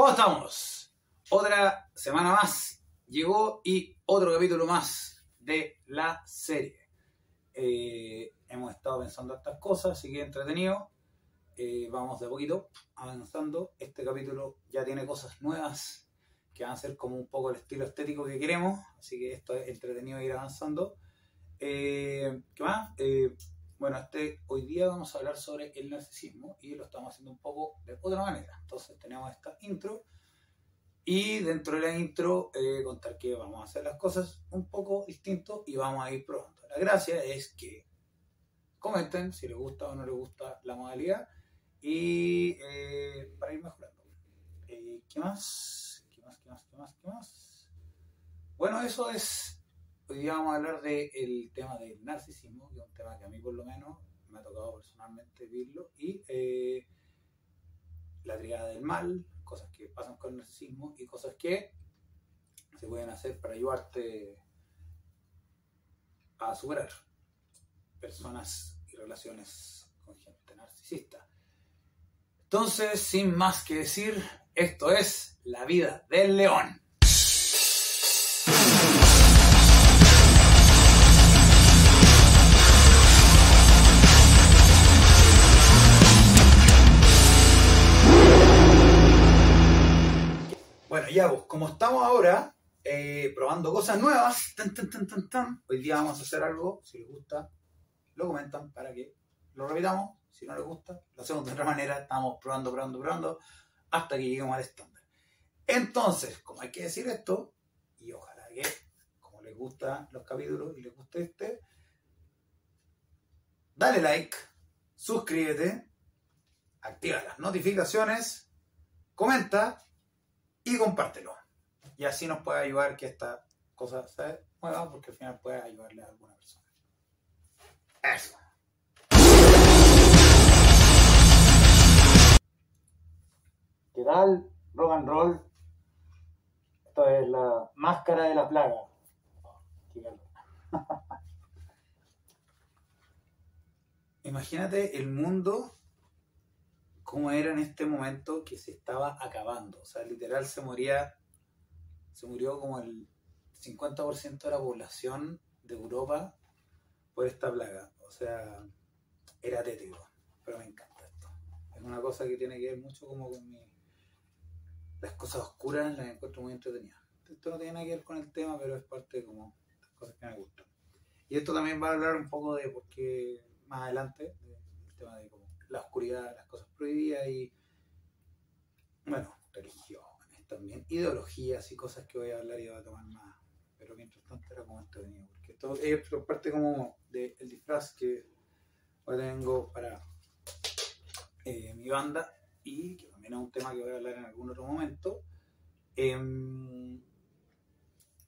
¿Cómo estamos? Otra semana más llegó y otro capítulo más de la serie. Eh, hemos estado pensando estas cosas, así que entretenido. Eh, vamos de poquito avanzando. Este capítulo ya tiene cosas nuevas que van a ser como un poco el estilo estético que queremos, así que esto es entretenido ir avanzando. Eh, ¿Qué más? Bueno, este, hoy día vamos a hablar sobre el narcisismo y lo estamos haciendo un poco de otra manera. Entonces tenemos esta intro y dentro de la intro eh, contar que vamos a hacer las cosas un poco distinto y vamos a ir probando. La gracia es que comenten si les gusta o no les gusta la modalidad y eh, para ir mejorando. Eh, ¿Qué más? ¿Qué más? ¿Qué más? ¿Qué más? ¿Qué más? Bueno, eso es Hoy día vamos a hablar del tema del narcisismo, que es un tema que a mí por lo menos me ha tocado personalmente vivirlo, y eh, la triada del mal, cosas que pasan con el narcisismo y cosas que se pueden hacer para ayudarte a superar personas y relaciones con gente narcisista. Entonces, sin más que decir, esto es la vida del león. Bueno, ya, pues, como estamos ahora eh, probando cosas nuevas, hoy día vamos a hacer algo, si les gusta, lo comentan para que lo repitamos, si no les gusta, lo hacemos de otra manera, estamos probando, probando, probando, hasta que lleguemos al estándar. Entonces, como hay que decir esto, y ojalá que, como les gustan los capítulos y les guste este, dale like, suscríbete, activa las notificaciones, comenta y compártelo. Y así nos puede ayudar que esta cosa se mueva porque al final puede ayudarle a alguna persona. Eso. ¿Qué tal? Rock and roll. Esto es la máscara de la plaga. Imagínate el mundo cómo era en este momento que se estaba acabando. O sea, literal se moría, se murió como el 50% de la población de Europa por esta plaga. O sea, era tétrico, pero me encanta esto. Es una cosa que tiene que ver mucho como con mi... Las cosas oscuras las encuentro muy entretenidas. Esto no tiene nada que ver con el tema, pero es parte de como las cosas que me gustan. Y esto también va a hablar un poco de por qué más adelante, del tema de la oscuridad, las cosas prohibidas y, bueno, religiones también, ideologías y cosas que voy a hablar y voy a tomar más. Pero mientras tanto era como entretenido, porque esto es parte como del disfraz que hoy tengo para eh, mi banda y que también es un tema que voy a hablar en algún otro momento. Eh,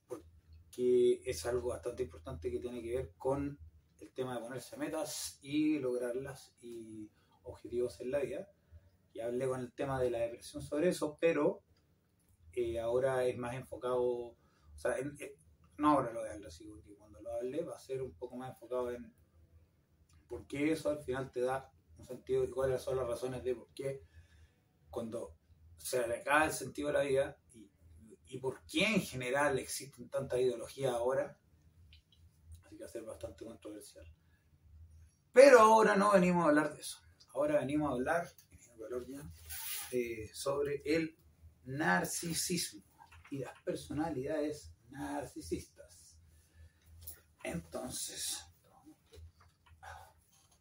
porque es algo bastante importante que tiene que ver con el tema de ponerse metas y lograrlas y objetivos en la vida. Y hablé con el tema de la depresión sobre eso, pero eh, ahora es más enfocado, o sea, en, en, no ahora lo a hablar así, porque cuando lo hable va a ser un poco más enfocado en por qué eso al final te da un sentido y cuáles son las razones de por qué cuando se acaba el sentido de la vida y, y por qué en general existen tantas ideologías ahora, así que va a ser bastante controversial. Pero ahora no venimos a hablar de eso. Ahora venimos a hablar eh, sobre el narcisismo y las personalidades narcisistas. Entonces,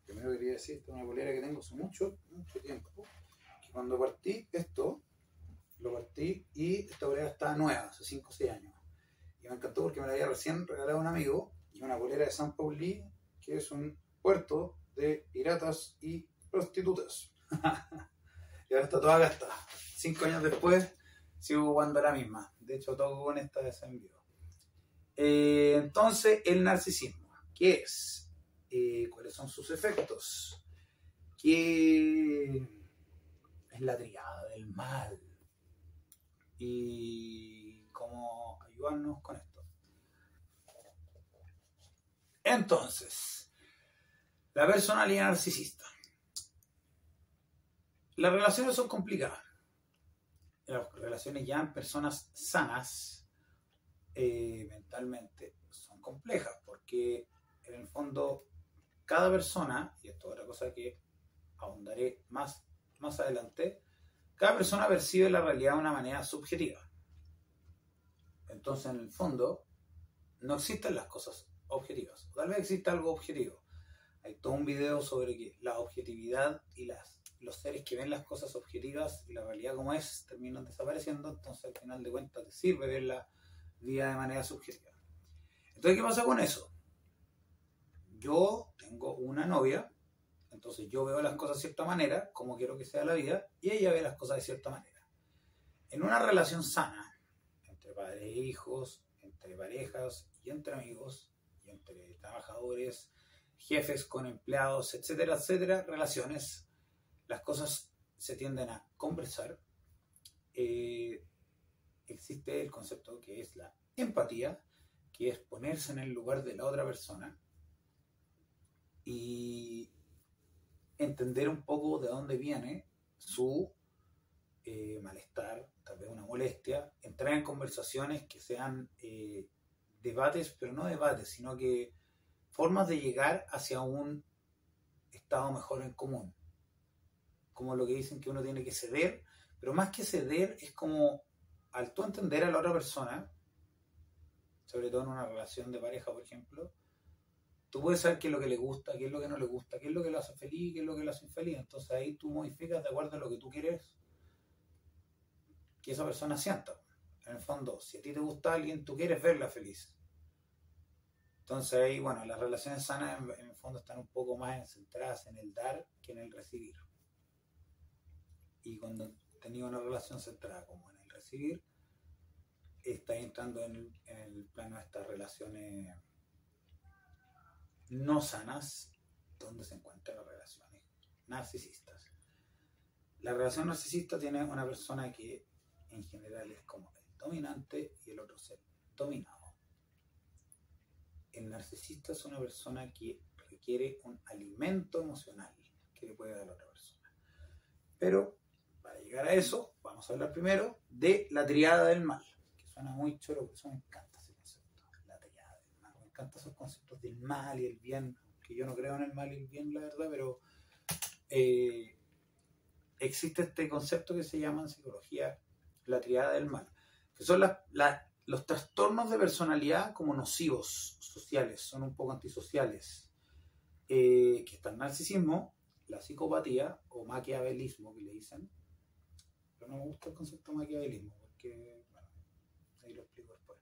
primero quería decir, esta es una bolera que tengo hace mucho, mucho tiempo. Que cuando partí esto, lo partí y esta bolera estaba nueva, hace 5 o 6 años. Y me encantó porque me la había recién regalado un amigo y una bolera de San Pauli, que es un puerto de piratas y prostitutas. y ahora está toda gastada. Cinco años después sigo jugando la misma. De hecho, toco con esta vivo. Eh, entonces, el narcisismo. ¿Qué es? Eh, ¿Cuáles son sus efectos? ¿Qué es la triada del mal? Y cómo ayudarnos con esto. Entonces, la personalidad narcisista. Las relaciones son complicadas. las relaciones ya en personas sanas eh, mentalmente son complejas, porque en el fondo cada persona, y esto es otra cosa que ahondaré más, más adelante, cada persona percibe la realidad de una manera subjetiva. Entonces, en el fondo, no existen las cosas objetivas. Tal vez exista algo objetivo. Hay todo un video sobre la objetividad y las, los seres que ven las cosas objetivas y la realidad como es terminan desapareciendo. Entonces, al final de cuentas, te sirve ver la vida de manera subjetiva. Entonces, ¿qué pasa con eso? Yo tengo una novia, entonces yo veo las cosas de cierta manera, como quiero que sea la vida, y ella ve las cosas de cierta manera. En una relación sana, entre padres e hijos, entre parejas y entre amigos, y entre trabajadores, jefes con empleados, etcétera, etcétera, relaciones, las cosas se tienden a conversar. Eh, existe el concepto que es la empatía, que es ponerse en el lugar de la otra persona y entender un poco de dónde viene su eh, malestar, tal vez una molestia, entrar en conversaciones que sean eh, debates, pero no debates, sino que formas de llegar hacia un estado mejor en común. Como lo que dicen que uno tiene que ceder, pero más que ceder es como al tú entender a la otra persona, sobre todo en una relación de pareja, por ejemplo, tú puedes saber qué es lo que le gusta, qué es lo que no le gusta, qué es lo que lo hace feliz, qué es lo que lo hace infeliz. Entonces ahí tú modificas de acuerdo a lo que tú quieres que esa persona sienta. En el fondo, si a ti te gusta alguien, tú quieres verla feliz. Entonces ahí, bueno, las relaciones sanas en, el fondo están un poco más centradas en el dar que en el recibir. Y cuando tenía una relación centrada como en el recibir, está entrando en el, plano de estas relaciones no sanas, donde se encuentran las relaciones narcisistas. La relación narcisista tiene una persona que en general es como el dominante y el otro ser dominado. El narcisista es una persona que requiere un alimento emocional que le puede dar a la otra persona. Pero llegar a eso, vamos a hablar primero de la triada del mal, que suena muy choro, pero eso me encanta ese concepto, la triada del mal. Me encantan esos conceptos del mal y el bien, que yo no creo en el mal y el bien, la verdad, pero eh, existe este concepto que se llama en psicología la triada del mal, que son los trastornos de personalidad como nocivos sociales, son un poco antisociales, eh, que está el narcisismo, la psicopatía o maquiavelismo que le dicen, pero no me gusta el concepto de maquiavelismo, porque, bueno, ahí lo explico después.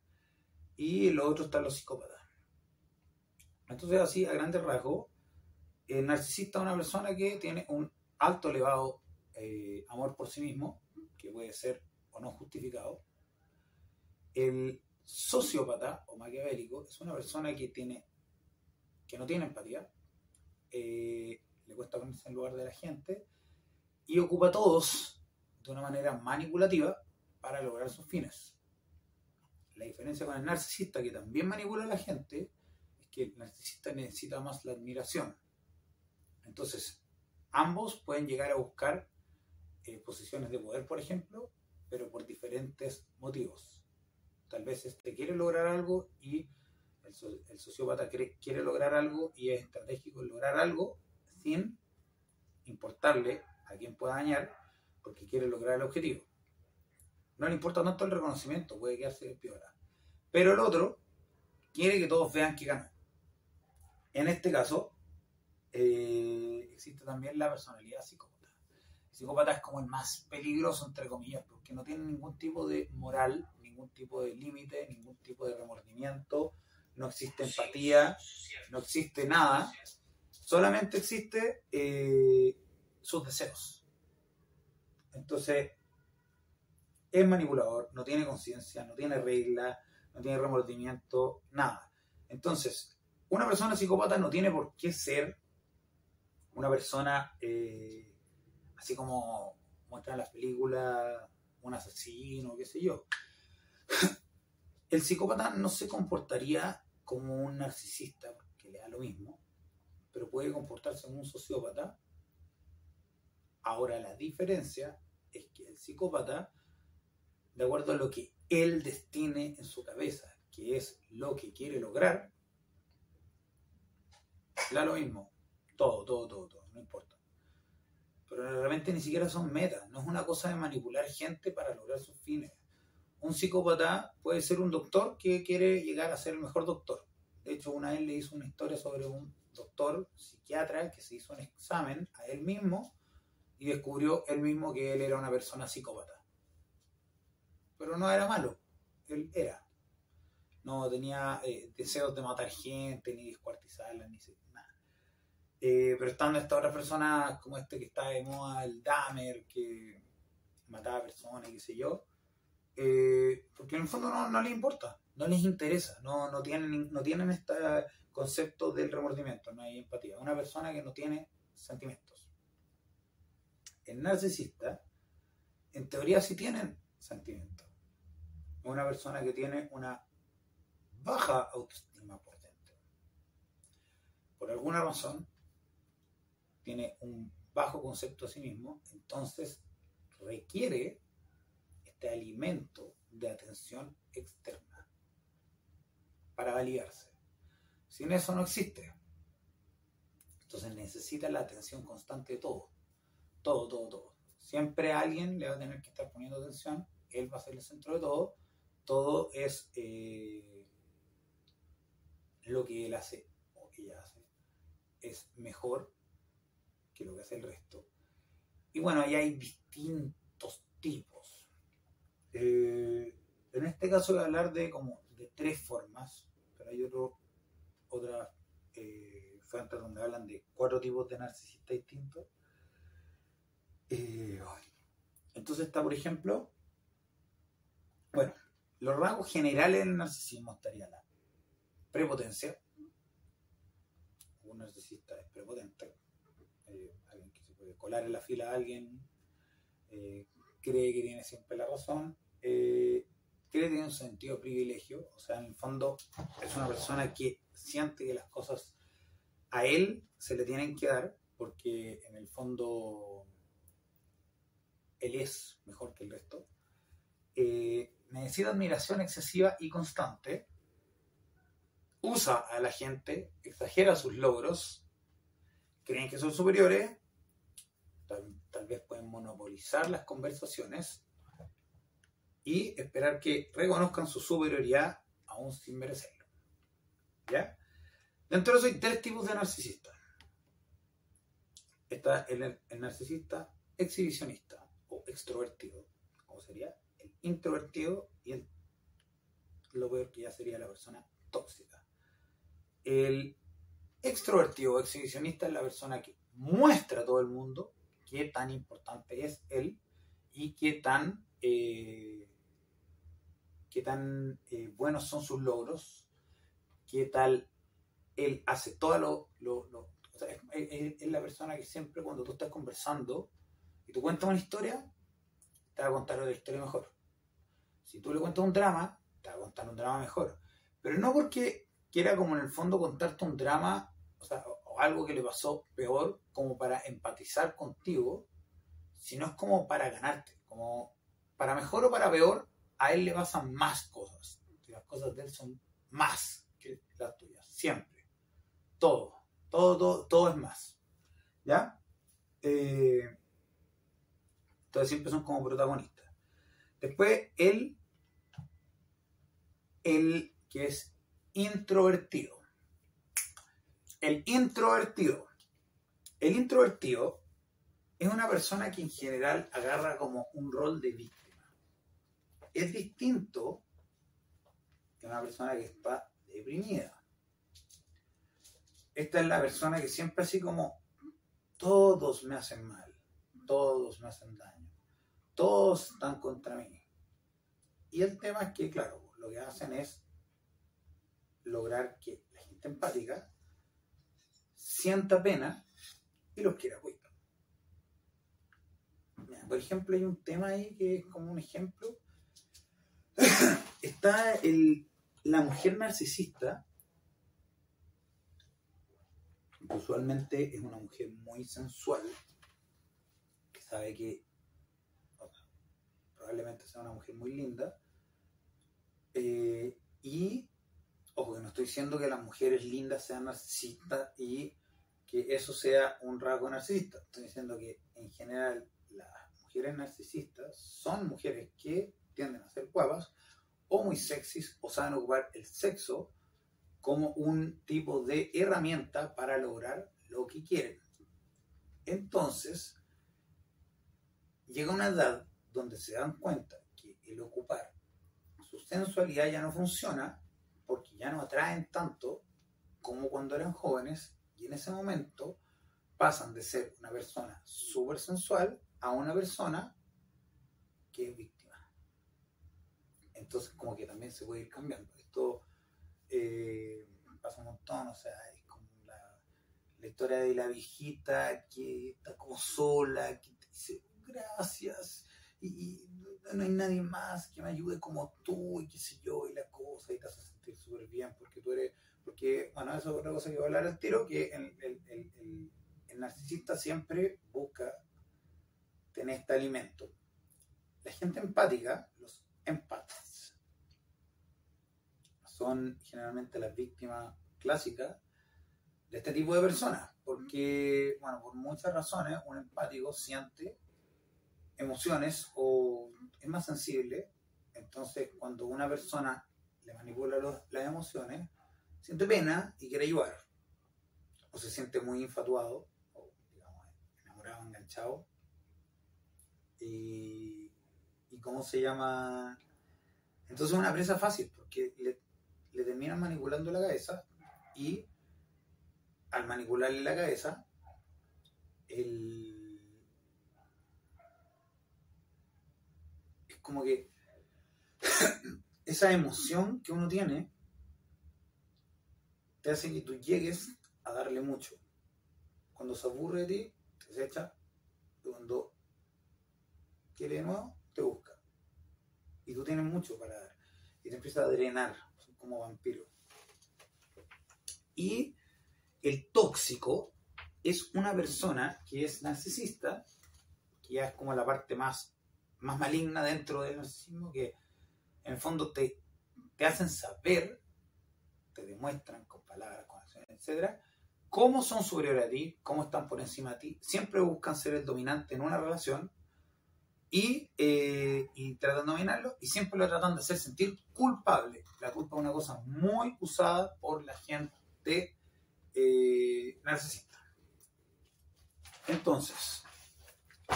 Y lo otro están los psicópatas. Entonces, así, a grandes rasgos, el narcisista es una persona que tiene un alto, elevado eh, amor por sí mismo, que puede ser no justificado. El sociópata o maquiavélico es una persona que tiene que no tiene empatía, eh, le cuesta ponerse en lugar de la gente y ocupa a todos de una manera manipulativa para lograr sus fines. La diferencia con el narcisista, que también manipula a la gente, es que el narcisista necesita más la admiración. Entonces, ambos pueden llegar a buscar eh, posiciones de poder, por ejemplo, pero por diferentes motivos. Tal vez este quiere lograr algo y el, sociópata quiere lograr algo y es estratégico lograr algo sin importarle a quien pueda dañar porque quiere lograr el objetivo. No le importa tanto el reconocimiento, puede quedarse peor. Pero el otro quiere que todos vean que ganó. En este caso, eh, existe también la personalidad psicópata psicópata es como el más peligroso, entre comillas, porque no tiene ningún tipo de moral, ningún tipo de límite, ningún tipo de remordimiento, no existe empatía, no existe nada, solamente existe eh, sus deseos. Entonces, es manipulador, no tiene conciencia, no tiene regla, no tiene remordimiento, nada. Entonces, una persona psicópata no tiene por qué ser una persona eh, así como muestran las películas, un asesino, qué sé yo. El psicópata no se comportaría como un narcisista, porque le da lo mismo, pero puede comportarse como un sociópata. Ahora la diferencia es que el psicópata de acuerdo a lo que él destine en su cabeza, que es lo que quiere lograr, da lo mismo. Todo, todo, todo, todo, no importa. Pero realmente ni siquiera son metas, no es una cosa de manipular gente para lograr sus fines. Un psicópata puede ser un doctor que quiere llegar a ser el mejor doctor. De hecho, una vez le hizo una historia sobre un doctor psiquiatra que se hizo un examen a él mismo y descubrió él mismo que él era una persona psicópata. Pero no era malo, él era. No tenía eh, deseos de matar gente, ni descuartizarla, ni nada. Eh, pero estando estas otras personas, como este que está de moda, el Dahmer, que mataba personas, qué sé yo, eh, porque en el fondo no, no les importa, no les interesa, no, no, tienen, no tienen este concepto del remordimiento, no hay empatía. Una persona que no tiene sentimientos. El narcisista, en teoría sí tienen sentimientos. Una persona que tiene una baja autoestima por dentro. Por alguna razón, tiene un bajo concepto de sí mismo, entonces requiere este alimento de atención externa para validarse. Sin eso no existe. Entonces necesita la atención constante de todo. Todo, todo, todo. Siempre alguien le va a tener que estar poniendo atención. Él va a ser el centro de todo. Todo es eh, lo que él hace o ella hace. Es mejor que lo que hace el resto. Y bueno, ahí hay distintos tipos. Eh, en este caso voy a hablar de como de tres formas, pero hay otro, otras eh, fuentes donde hablan de cuatro tipos de narcisistas distintos. Eh, entonces está, por ejemplo, bueno, los rasgos generales del narcisismo estaría la prepotencia. Un narcisista es prepotente. alguien que se puede colar en la fila a alguien, cree que tiene siempre la razón, eh, cree que tiene un sentido privilegio, o sea, en el fondo es una persona que siente que las cosas a él se le tienen que dar, porque en el fondo él es mejor que el resto. Eh, necesita admiración excesiva y constante, usa a la gente, exagera sus logros, creen que son superiores, tal vez pueden monopolizar las conversaciones y esperar que reconozcan su superioridad aún sin merecerlo. ¿Ya? Dentro de eso hay tres tipos de narcisistas. Está el, narcisista exhibicionista extrovertido, como sería el introvertido y el lo peor que ya sería la persona tóxica. El extrovertido o exhibicionista es la persona que muestra a todo el mundo qué tan importante es él y qué tan eh, qué tan eh, buenos son sus logros, qué tal él hace todo lo... o es, la persona que siempre cuando tú estás conversando y tú cuentas una historia, te va a contar otra historia mejor. Si tú le cuentas un drama, te va a contar un drama mejor. Pero no porque quiera como en el fondo contarte un drama, o sea, algo que le pasó peor, como para empatizar contigo, sino es como para ganarte, como para mejor o para peor, a él le pasan más cosas. Las cosas de él son más que las tuyas, siempre. Todo, todo, todo, todo es más. ¿Ya? Eh, entonces siempre son como protagonistas. Después, él, él que es introvertido. El introvertido. El introvertido es una persona que en general agarra como un rol de víctima es distinto que una persona que está deprimida. Esta es la persona que siempre así como todos me hacen mal, todos me hacen daño, todos están contra mí. Y el tema es que, claro, lo que hacen es lograr que la gente empática sienta pena y los quiera apoyar. Por ejemplo, hay un tema ahí que es como un ejemplo está el, la mujer narcisista. Usualmente es una mujer muy sensual, que sabe que probablemente sea una mujer muy linda. Eh, y, ojo, que no estoy diciendo que las mujeres lindas sean narcisistas y que eso sea un rasgo narcisista. Estoy diciendo que en general las mujeres narcisistas son mujeres que tienden a ser guapas o muy sexys o saben ocupar el sexo como un tipo de herramienta para lograr lo que quieren. Entonces, llega una edad donde se dan cuenta que el ocupar su sensualidad ya no funciona porque ya no atraen tanto como cuando eran jóvenes y en ese momento pasan de ser una persona súper sensual a una persona que es víctima. Entonces como que también se puede ir cambiando. Esto eh, pasa un montón, o sea, es como la, la historia de la viejita que está como sola, que te dice gracias y, no hay nadie más que me ayude como tú y qué sé yo y la cosa y te hace sentir súper bien porque tú eres, porque, bueno, eso es otra cosa que voy a hablar al tiro, que el, el, el, el narcisista siempre busca tener este alimento. La gente empática, los empatas, son generalmente las víctimas clásicas de este tipo de personas, porque, bueno, por muchas razones, un empático siente emociones o es más sensible. Entonces, cuando una persona le manipula las emociones, siente pena y quiere ayudar. O se siente muy infatuado, o digamos, enamorado, enganchado. Y, y cómo se llama. Entonces, es una presa fácil, porque le, le terminan manipulando la cabeza y al manipularle la cabeza, el como que esa emoción que uno tiene te hace que tú llegues a darle mucho. Cuando se aburre de ti, te se echa, y cuando quiere de nuevo, te busca. Y tú tienes mucho para dar. Y te empieza a drenar, como vampiro. Y el tóxico es una persona que es narcisista, que ya es como la parte más más maligna dentro del narcisismo que en fondo te, te hacen saber, te demuestran con palabras, con acciones, etcétera, cómo son superiores a ti, cómo están por encima de ti, siempre buscan ser el dominante en una relación y, eh, y tratan de dominarlo y siempre lo tratan de hacer sentir culpable. La culpa es una cosa muy usada por la gente eh, narcisista. Entonces,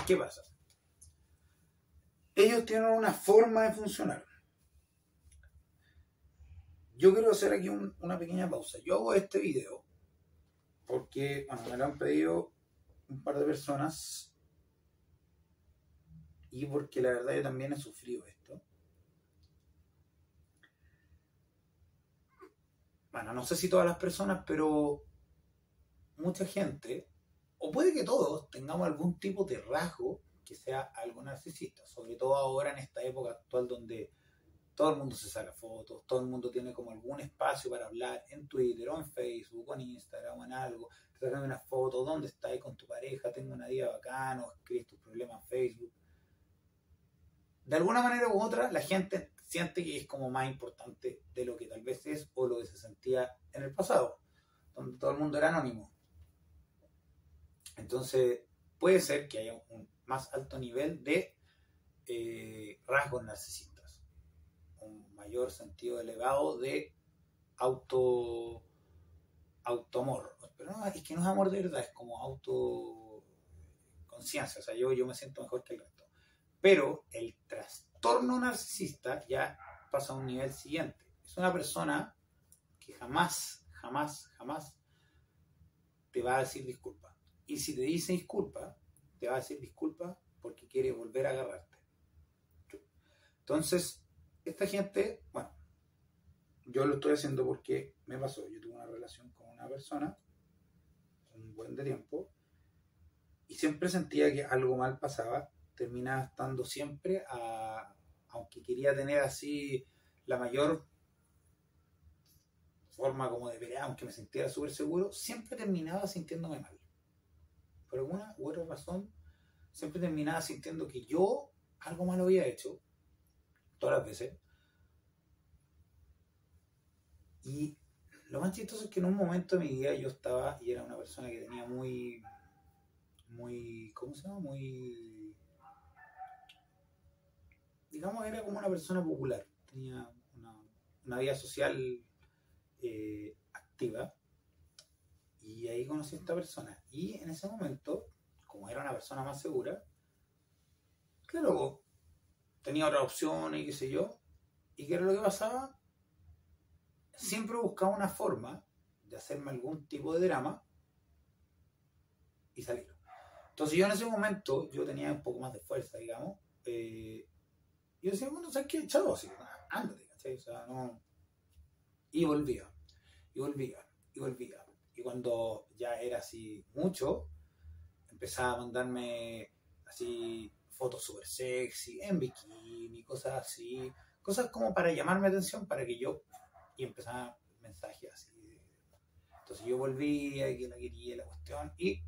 ¿qué pasa? Ellos tienen una forma de funcionar. Yo quiero hacer aquí una pequeña pausa. Yo hago este video porque, bueno, me lo han pedido un par de personas y porque la verdad yo también he sufrido esto. Bueno, no sé si todas las personas, pero mucha gente, o puede que todos, tengamos algún tipo de rasgo que sea algo narcisista, sobre todo ahora en esta época actual donde todo el mundo se saca fotos, todo el mundo tiene como algún espacio para hablar en Twitter o en Facebook o en Instagram o en algo, te sacan una foto, ¿dónde estás con tu pareja? Tengo una día bacano, escribes tus problemas en Facebook. De alguna manera u otra, la gente siente que es como más importante de lo que tal vez es o lo que se sentía en el pasado, donde todo el mundo era anónimo. Entonces, puede ser que haya un más alto nivel de eh, rasgos narcisistas, un mayor sentido elevado de auto automor. Pero no, es que no es amor de verdad, es como autoconciencia, o sea, yo, yo me siento mejor que el resto. Pero el trastorno narcisista ya pasa a un nivel siguiente. Es una persona que jamás, jamás, jamás te va a decir disculpa. Y si te dice disculpa, va a decir disculpa porque quiere volver a agarrarte. Entonces, esta gente, bueno, yo lo estoy haciendo porque me pasó. Yo tuve una relación con una persona un buen de tiempo y siempre sentía que algo mal pasaba. Terminaba estando siempre, aunque quería tener así la mayor forma como de pelear, aunque me sintiera súper seguro, siempre terminaba sintiéndome mal por alguna u otra razón, siempre terminaba sintiendo que yo algo malo había hecho, todas las veces. Y lo más chistoso es que en un momento de mi vida yo estaba y era una persona que tenía muy, muy, ¿cómo se llama? Muy, digamos, era como una persona popular, tenía una, vida social eh, activa. Y ahí conocí a esta persona. Y en ese momento, como era una persona más segura, claro, tenía otra opción y qué sé yo. ¿Y qué era lo que pasaba? Siempre buscaba una forma de hacerme algún tipo de drama y salir. Entonces yo en ese momento, yo tenía un poco más de fuerza, digamos. Eh, yo decía, bueno, ¿sabes qué? Chavo, así, ándate, ¿cachai? O sea, no... Y volvía, y volvía, y volvía. Y cuando ya era así mucho, empezaba a mandarme así fotos súper sexy, en bikini, cosas así, cosas como para llamarme atención, para que yo, y empezaba mensajes así. Entonces yo volvía y que la quería la cuestión, y,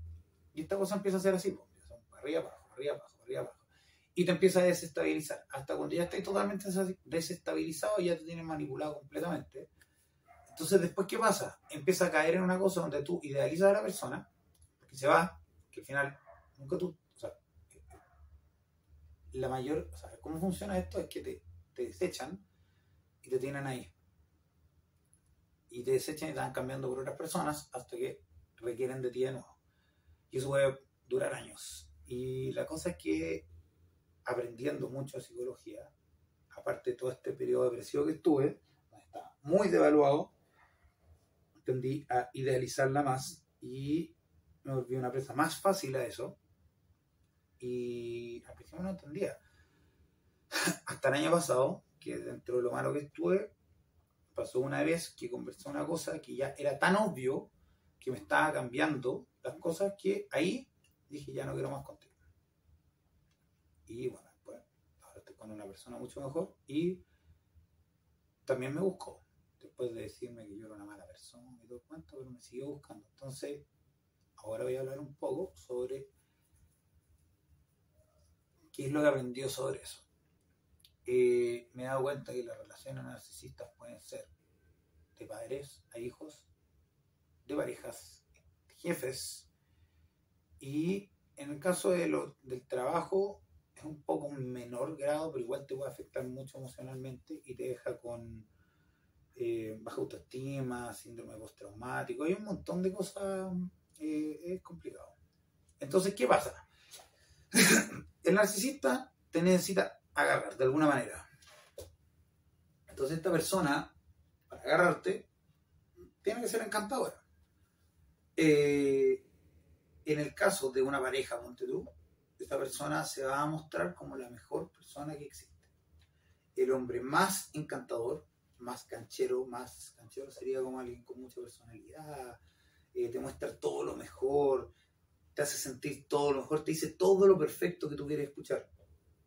y esta cosa empieza a ser así, pues, para arriba, abajo, arriba, abajo, arriba, abajo. Y te empieza a desestabilizar, hasta cuando ya estás totalmente desestabilizado, ya te tienes manipulado completamente. Entonces, después, ¿qué pasa? Empieza a caer en una cosa donde tú idealizas a la persona, porque se va, que al final nunca tú la mayor, o sea, cómo funciona esto es que te, te desechan y te tienen ahí. Y te desechan y te van cambiando por otras personas hasta que requieren de ti de nuevo. Y eso puede durar años. Y la cosa es que aprendiendo mucho de psicología, aparte de todo este periodo depresivo que estuve, está muy devaluado, tendí a idealizarla más y me volví una presa más fácil a eso y al principio no entendía. Hasta el año pasado, que dentro de lo malo que estuve, pasó una vez que conversé una cosa que ya era tan obvio que me estaba cambiando las cosas que ahí dije ya no quiero más contigo. Y bueno, después ahora estoy con una persona mucho mejor y también me buscó. Después de decirme que yo era una mala persona y todo cuento, pero me siguió buscando. Entonces, ahora voy a hablar un poco sobre ¿Qué es lo que aprendió sobre eso? Eh, me he dado cuenta que las relaciones narcisistas pueden ser de padres a hijos, de parejas, jefes, y en el caso de lo, del trabajo es un poco menor grado, pero igual te puede afectar mucho emocionalmente y te deja con eh, baja autoestima, síndrome postraumático, hay un montón de cosas, eh, es complicado. Entonces, ¿qué pasa? el narcisista te necesita agarrar de alguna manera. Entonces esta persona, para agarrarte, tiene que ser encantadora. Eh, en el caso de una pareja, ponte tú, esta persona se va a mostrar como la mejor persona que existe. El hombre más encantador, más canchero, más canchero sería como alguien con mucha personalidad, eh, te muestra todo lo mejor, te hace sentir todo lo mejor, te dice todo lo perfecto que tú quieres escuchar.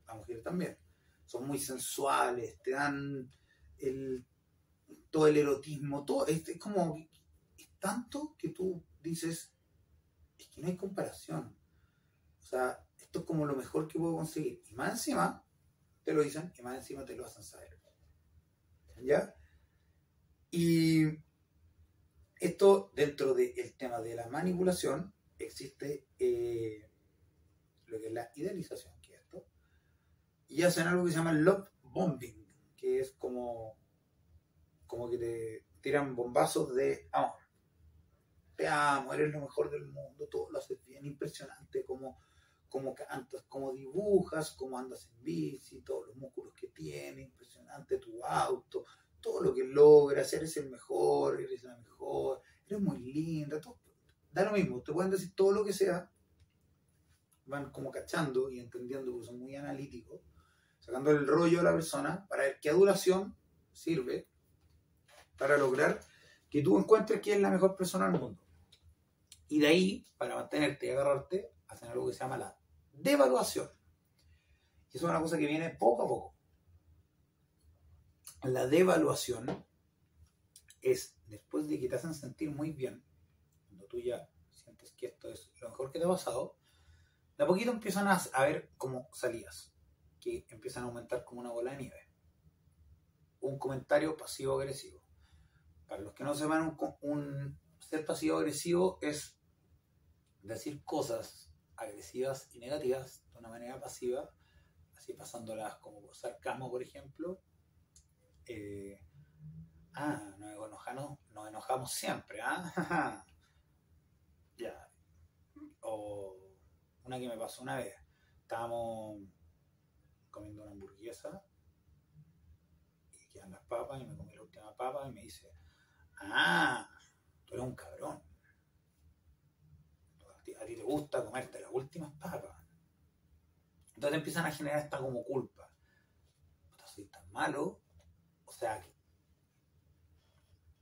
La mujer también. Son muy sensuales, te dan el, todo el erotismo, todo. Es, como, es tanto que tú dices, es que no hay comparación. O sea, esto es como lo mejor que puedo conseguir. Y más encima, te lo dicen, y más encima te lo hacen saber. ¿Ya? Y esto dentro del tema de la manipulación existe eh, lo que es la idealización, que es esto, y hacen algo que se llama love bombing, que es como, como que te tiran bombazos de amor. Te amo, eres lo mejor del mundo, todo lo haces bien, impresionante, como, cantas, como dibujas, como andas en bici, todos los músculos que tienes, impresionante tu auto, todo lo que logras, eres el mejor, eres la mejor, eres muy linda, todo, da lo mismo, te pueden decir todo lo que sea, van como cachando y entendiendo porque son muy analíticos, sacando el rollo a la persona para ver qué adulación sirve para lograr que tú encuentres quién es la mejor persona del mundo. Y de ahí, para mantenerte y agarrarte, hacen algo que se llama la devaluación. Eso es una cosa que viene poco a poco. La devaluación es después de que te hacen sentir muy bien, tú ya sientes que esto es lo mejor que te ha pasado, de a poquito empiezan a, ver cómo salías, que empiezan a aumentar como una bola de nieve. Un comentario pasivo-agresivo. Para los que no sepan, un, un ser pasivo-agresivo es decir cosas agresivas y negativas de una manera pasiva, así pasándolas como sarcasmo, por ejemplo. Eh, ah, nos enojamos, nos enojamos siempre, ¿ah? ya. O una que me pasó una vez. Estábamos comiendo una hamburguesa y quedan las papas y me comí la última papa y me dice, ah, tú eres un cabrón. A ti, te gusta comerte las últimas papas. Entonces empiezan a generar esta como culpa. soy tan malo. O sea,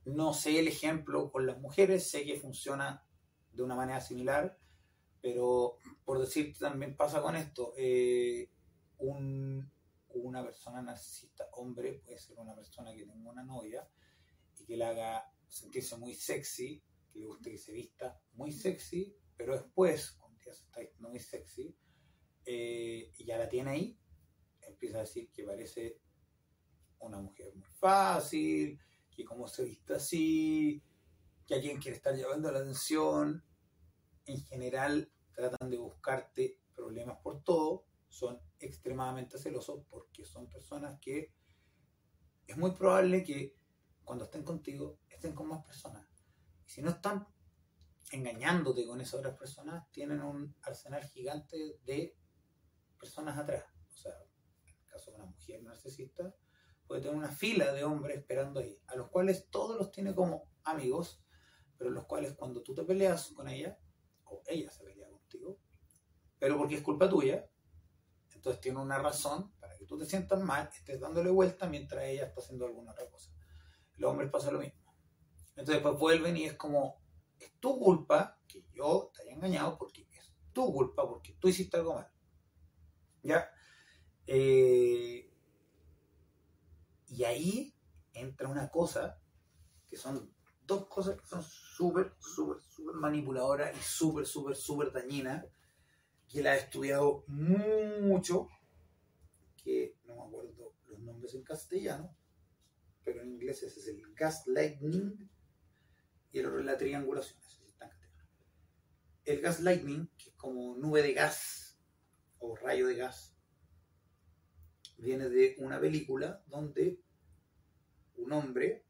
no sé el ejemplo con las mujeres, sé que funciona de una manera similar, pero por decirte también pasa con esto. Eh, una persona narcisista hombre puede ser una persona que tenga una novia y que le haga sentirse muy sexy, que le guste que se vista muy sexy, pero después, cuando ya se está muy sexy, eh, y ya la tiene ahí, empieza a decir que parece una mujer muy fácil, que como se viste así, que alguien quiere estar llevando la atención, en general tratan de buscarte problemas por todo, son extremadamente celosos porque son personas que es muy probable que cuando estén contigo estén con más personas. Y si no están engañándote con esas otras personas, tienen un arsenal gigante de personas atrás. O sea, en el caso de una mujer narcisista, puede tener una fila de hombres esperando ahí, a los cuales todos los tiene como amigos, pero los cuales cuando tú te peleas con ella, o ella se pelea contigo, pero porque es culpa tuya, entonces tiene una razón para que tú te sientas mal, estés dándole vuelta mientras ella está haciendo alguna otra cosa. Los hombres pasa lo mismo. Entonces después vuelven y es como, es tu culpa que yo te haya engañado porque es tu culpa, porque tú hiciste algo mal. ¿Ya? Eh, y ahí entra una cosa, que son dos cosas que son súper, súper, súper manipuladoras y súper, súper, súper dañinas, que la he estudiado mucho, que no me acuerdo los nombres en castellano, pero en inglés ese es el gaslighting y el otro es la triangulación. El gaslighting, que es como nube de gas o rayo de gas, viene de una película donde un hombre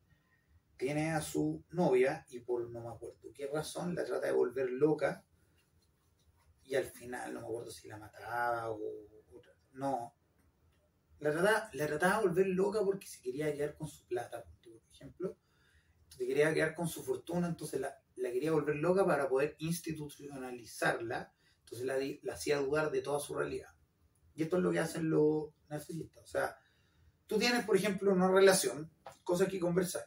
tiene a su novia y por no me acuerdo qué razón la trata de volver loca y al final, no me acuerdo si la mataba o, no, la trataba, la trataba de volver loca porque se quería quedar con su plata, por ejemplo, se quería quedar con su fortuna, entonces la, quería volver loca para poder institucionalizarla, entonces la, la hacía dudar de toda su realidad. Y esto es lo que hacen los narcisistas. O sea, tú tienes, por ejemplo, una relación, cosas que conversar,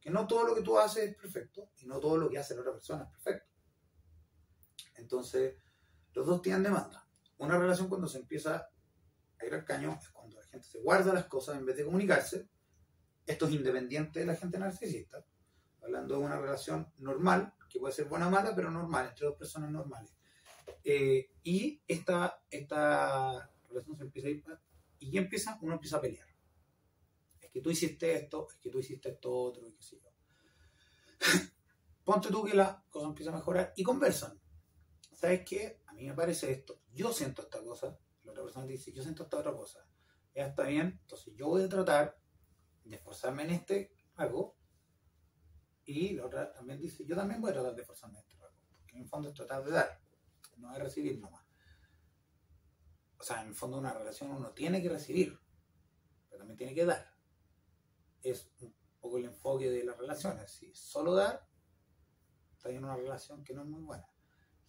que no todo lo que tú haces es perfecto y no todo lo que hace la otra persona es perfecto. Entonces, los dos tienen demanda. Una relación cuando se empieza a ir al caño es cuando la gente se guarda las cosas en vez de comunicarse. Esto es independiente de la gente narcisista. Hablando de una relación normal, que puede ser buena o mala, pero normal, entre dos personas normales. Eh, y esta, esta relación se empieza a ir y ya empieza, uno empieza a pelear. Es que tú hiciste esto, es que tú hiciste esto otro, y qué sé yo. Ponte tú que la cosa empieza a mejorar y conversan. ¿Sabes qué? mí me parece esto, yo siento esta cosa, la otra persona dice, yo siento esta otra cosa, ya está bien, entonces yo voy a tratar de esforzarme en este algo, y la otra también dice, yo también voy a tratar de esforzarme en este algo, porque en el fondo es tratar de dar, no es recibir nomás. O sea, en el fondo una relación uno tiene que recibir, pero también tiene que dar. Es un poco el enfoque de las relaciones. Si solo dar, está en una relación que no es muy buena.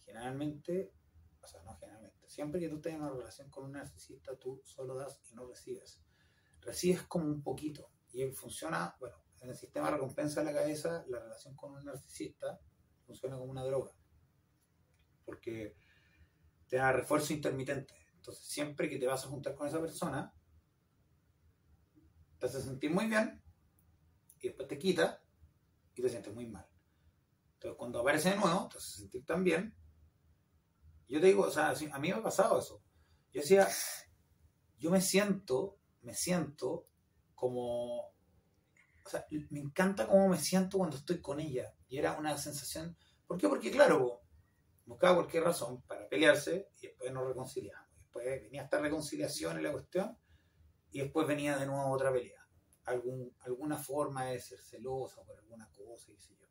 Generalmente o sea, no generalmente, siempre que tú tengas una relación con un narcisista, tú solo das y no recibes. Recibes como un poquito y funciona, bueno, en el sistema de recompensa de la cabeza, la relación con un narcisista funciona como una droga, porque te da refuerzo intermitente. Entonces, siempre que te vas a juntar con esa persona, te hace sentir muy bien y después te quita y te sientes muy mal. Entonces, cuando aparece de nuevo, te hace sentir tan bien yo te digo, o sea, a mí me ha pasado eso. Yo decía, yo me siento, me siento como, o sea, me encanta cómo me siento cuando estoy con ella. Y era una sensación, ¿por qué? Porque claro, buscaba cualquier razón para pelearse y después nos reconciliamos. Después venía esta reconciliación en la cuestión y después venía de nuevo otra pelea. Algún, alguna forma de ser celosa por alguna cosa, y sé yo.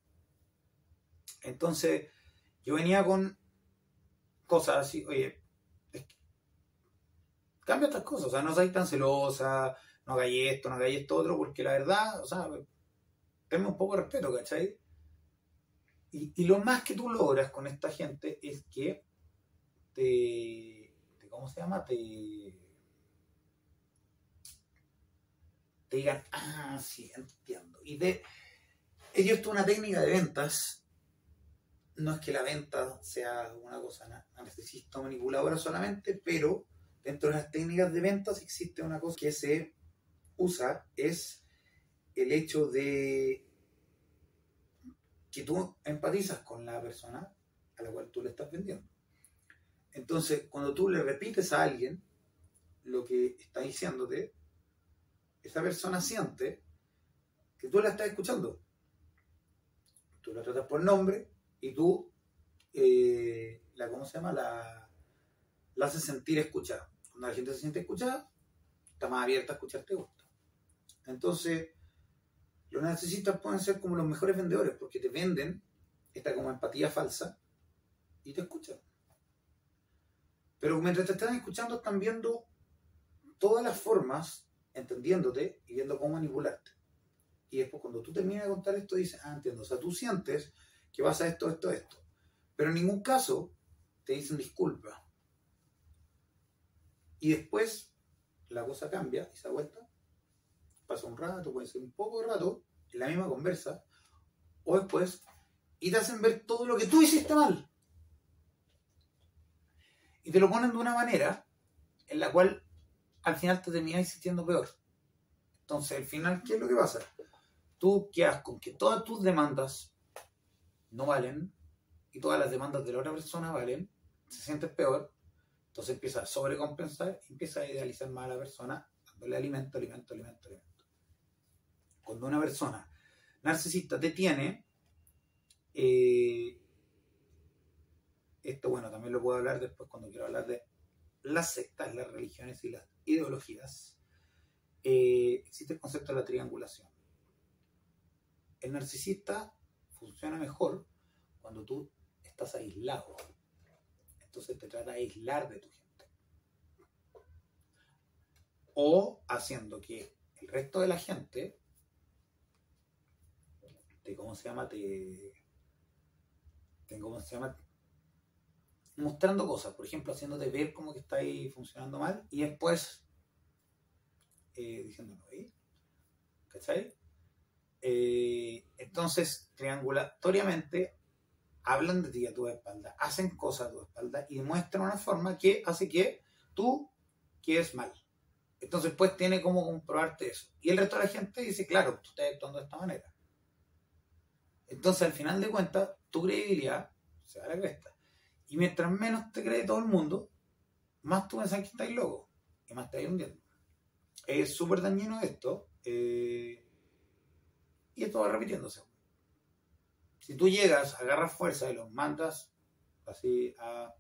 Entonces, yo venía con cosas así, oye, cambia estas cosas, o sea, no seas tan celosa, no hagáis esto, no hagáis esto otro, porque la verdad, o sea, tenme un poco de respeto, ¿cachai? Y, lo más que tú logras con esta gente es que te, ¿cómo se llama? Te, te digan, ah, sí, entiendo. Y de, ellos es una técnica de ventas, no es que la venta sea una cosa narcisista manipuladora solamente, pero dentro de las técnicas de ventas existe una cosa que se usa, es el hecho de que tú empatizas con la persona a la cual tú le estás vendiendo. Entonces, cuando tú le repites a alguien lo que está diciéndote, esa persona siente que tú la estás escuchando. Tú la tratas por nombre y tú, eh, la, ¿cómo se llama? La, la haces sentir escuchada. Cuando la gente se siente escuchada, está más abierta a escucharte gusto. Entonces, los narcisistas pueden ser como los mejores vendedores porque te venden esta como empatía falsa y te escuchan. Pero mientras te están escuchando están viendo todas las formas, entendiéndote y viendo cómo manipularte. Y después cuando tú terminas de contar esto dices, ah, entiendo, o sea, tú sientes que vas a esto, esto, esto. Pero en ningún caso te dicen disculpa. Y después la cosa cambia y se vuelta pasa un rato, puede ser un poco de rato, en la misma conversa, o después, y te hacen ver todo lo que tú hiciste mal. Y te lo ponen de una manera en la cual al final te terminas sintiendo peor. Entonces, al final, ¿qué es lo que pasa? Tú quedas con que todas tus demandas no valen y todas las demandas de la otra persona valen, se sientes peor, entonces empiezas a sobrecompensar empiezas a idealizar más a la persona, dándole alimento, alimento, alimento, alimento cuando una persona narcisista te tiene, eh, esto bueno, también lo puedo hablar después cuando quiero hablar de las sectas, las religiones y las ideologías, eh, existe el concepto de la triangulación. El narcisista funciona mejor cuando tú estás aislado. Entonces te trata de aislar de tu gente. O haciendo que el resto de la gente ¿cómo se llama? Te, ¿cómo se llama? Mostrando cosas, por ejemplo, haciéndote ver cómo que está ahí funcionando mal y después ¿eh? ¿cachai? Eh, entonces, triangulatoriamente, hablan de ti a tu espalda, hacen cosas a tu espalda y demuestran una forma que hace que tú quedes mal. Entonces, pues tiene como comprobarte eso. Y el resto de la gente dice, claro, tú estás actuando de esta manera. Entonces, al final de cuentas, tu credibilidad se da la cresta. Y mientras menos te cree todo el mundo, más tú pensás que estás loco y más te estás hundiendo. Es súper dañino esto. Eh, y esto va repitiéndose. Si tú llegas, agarras fuerza y los mandas así a,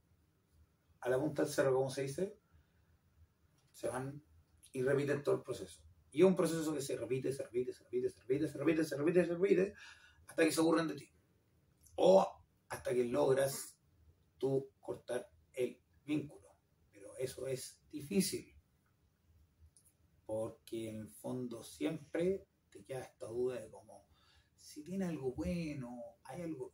a la punta del cerro, como se dice, se van y repiten todo el proceso. Y es un proceso que se repite, se repite, se repite, se repite, se repite, se repite, se repite, hasta que se aburren de ti. O hasta que logras tú cortar el vínculo. Pero eso es difícil. Porque en el fondo siempre te queda esta duda de como, si tiene algo bueno, hay algo...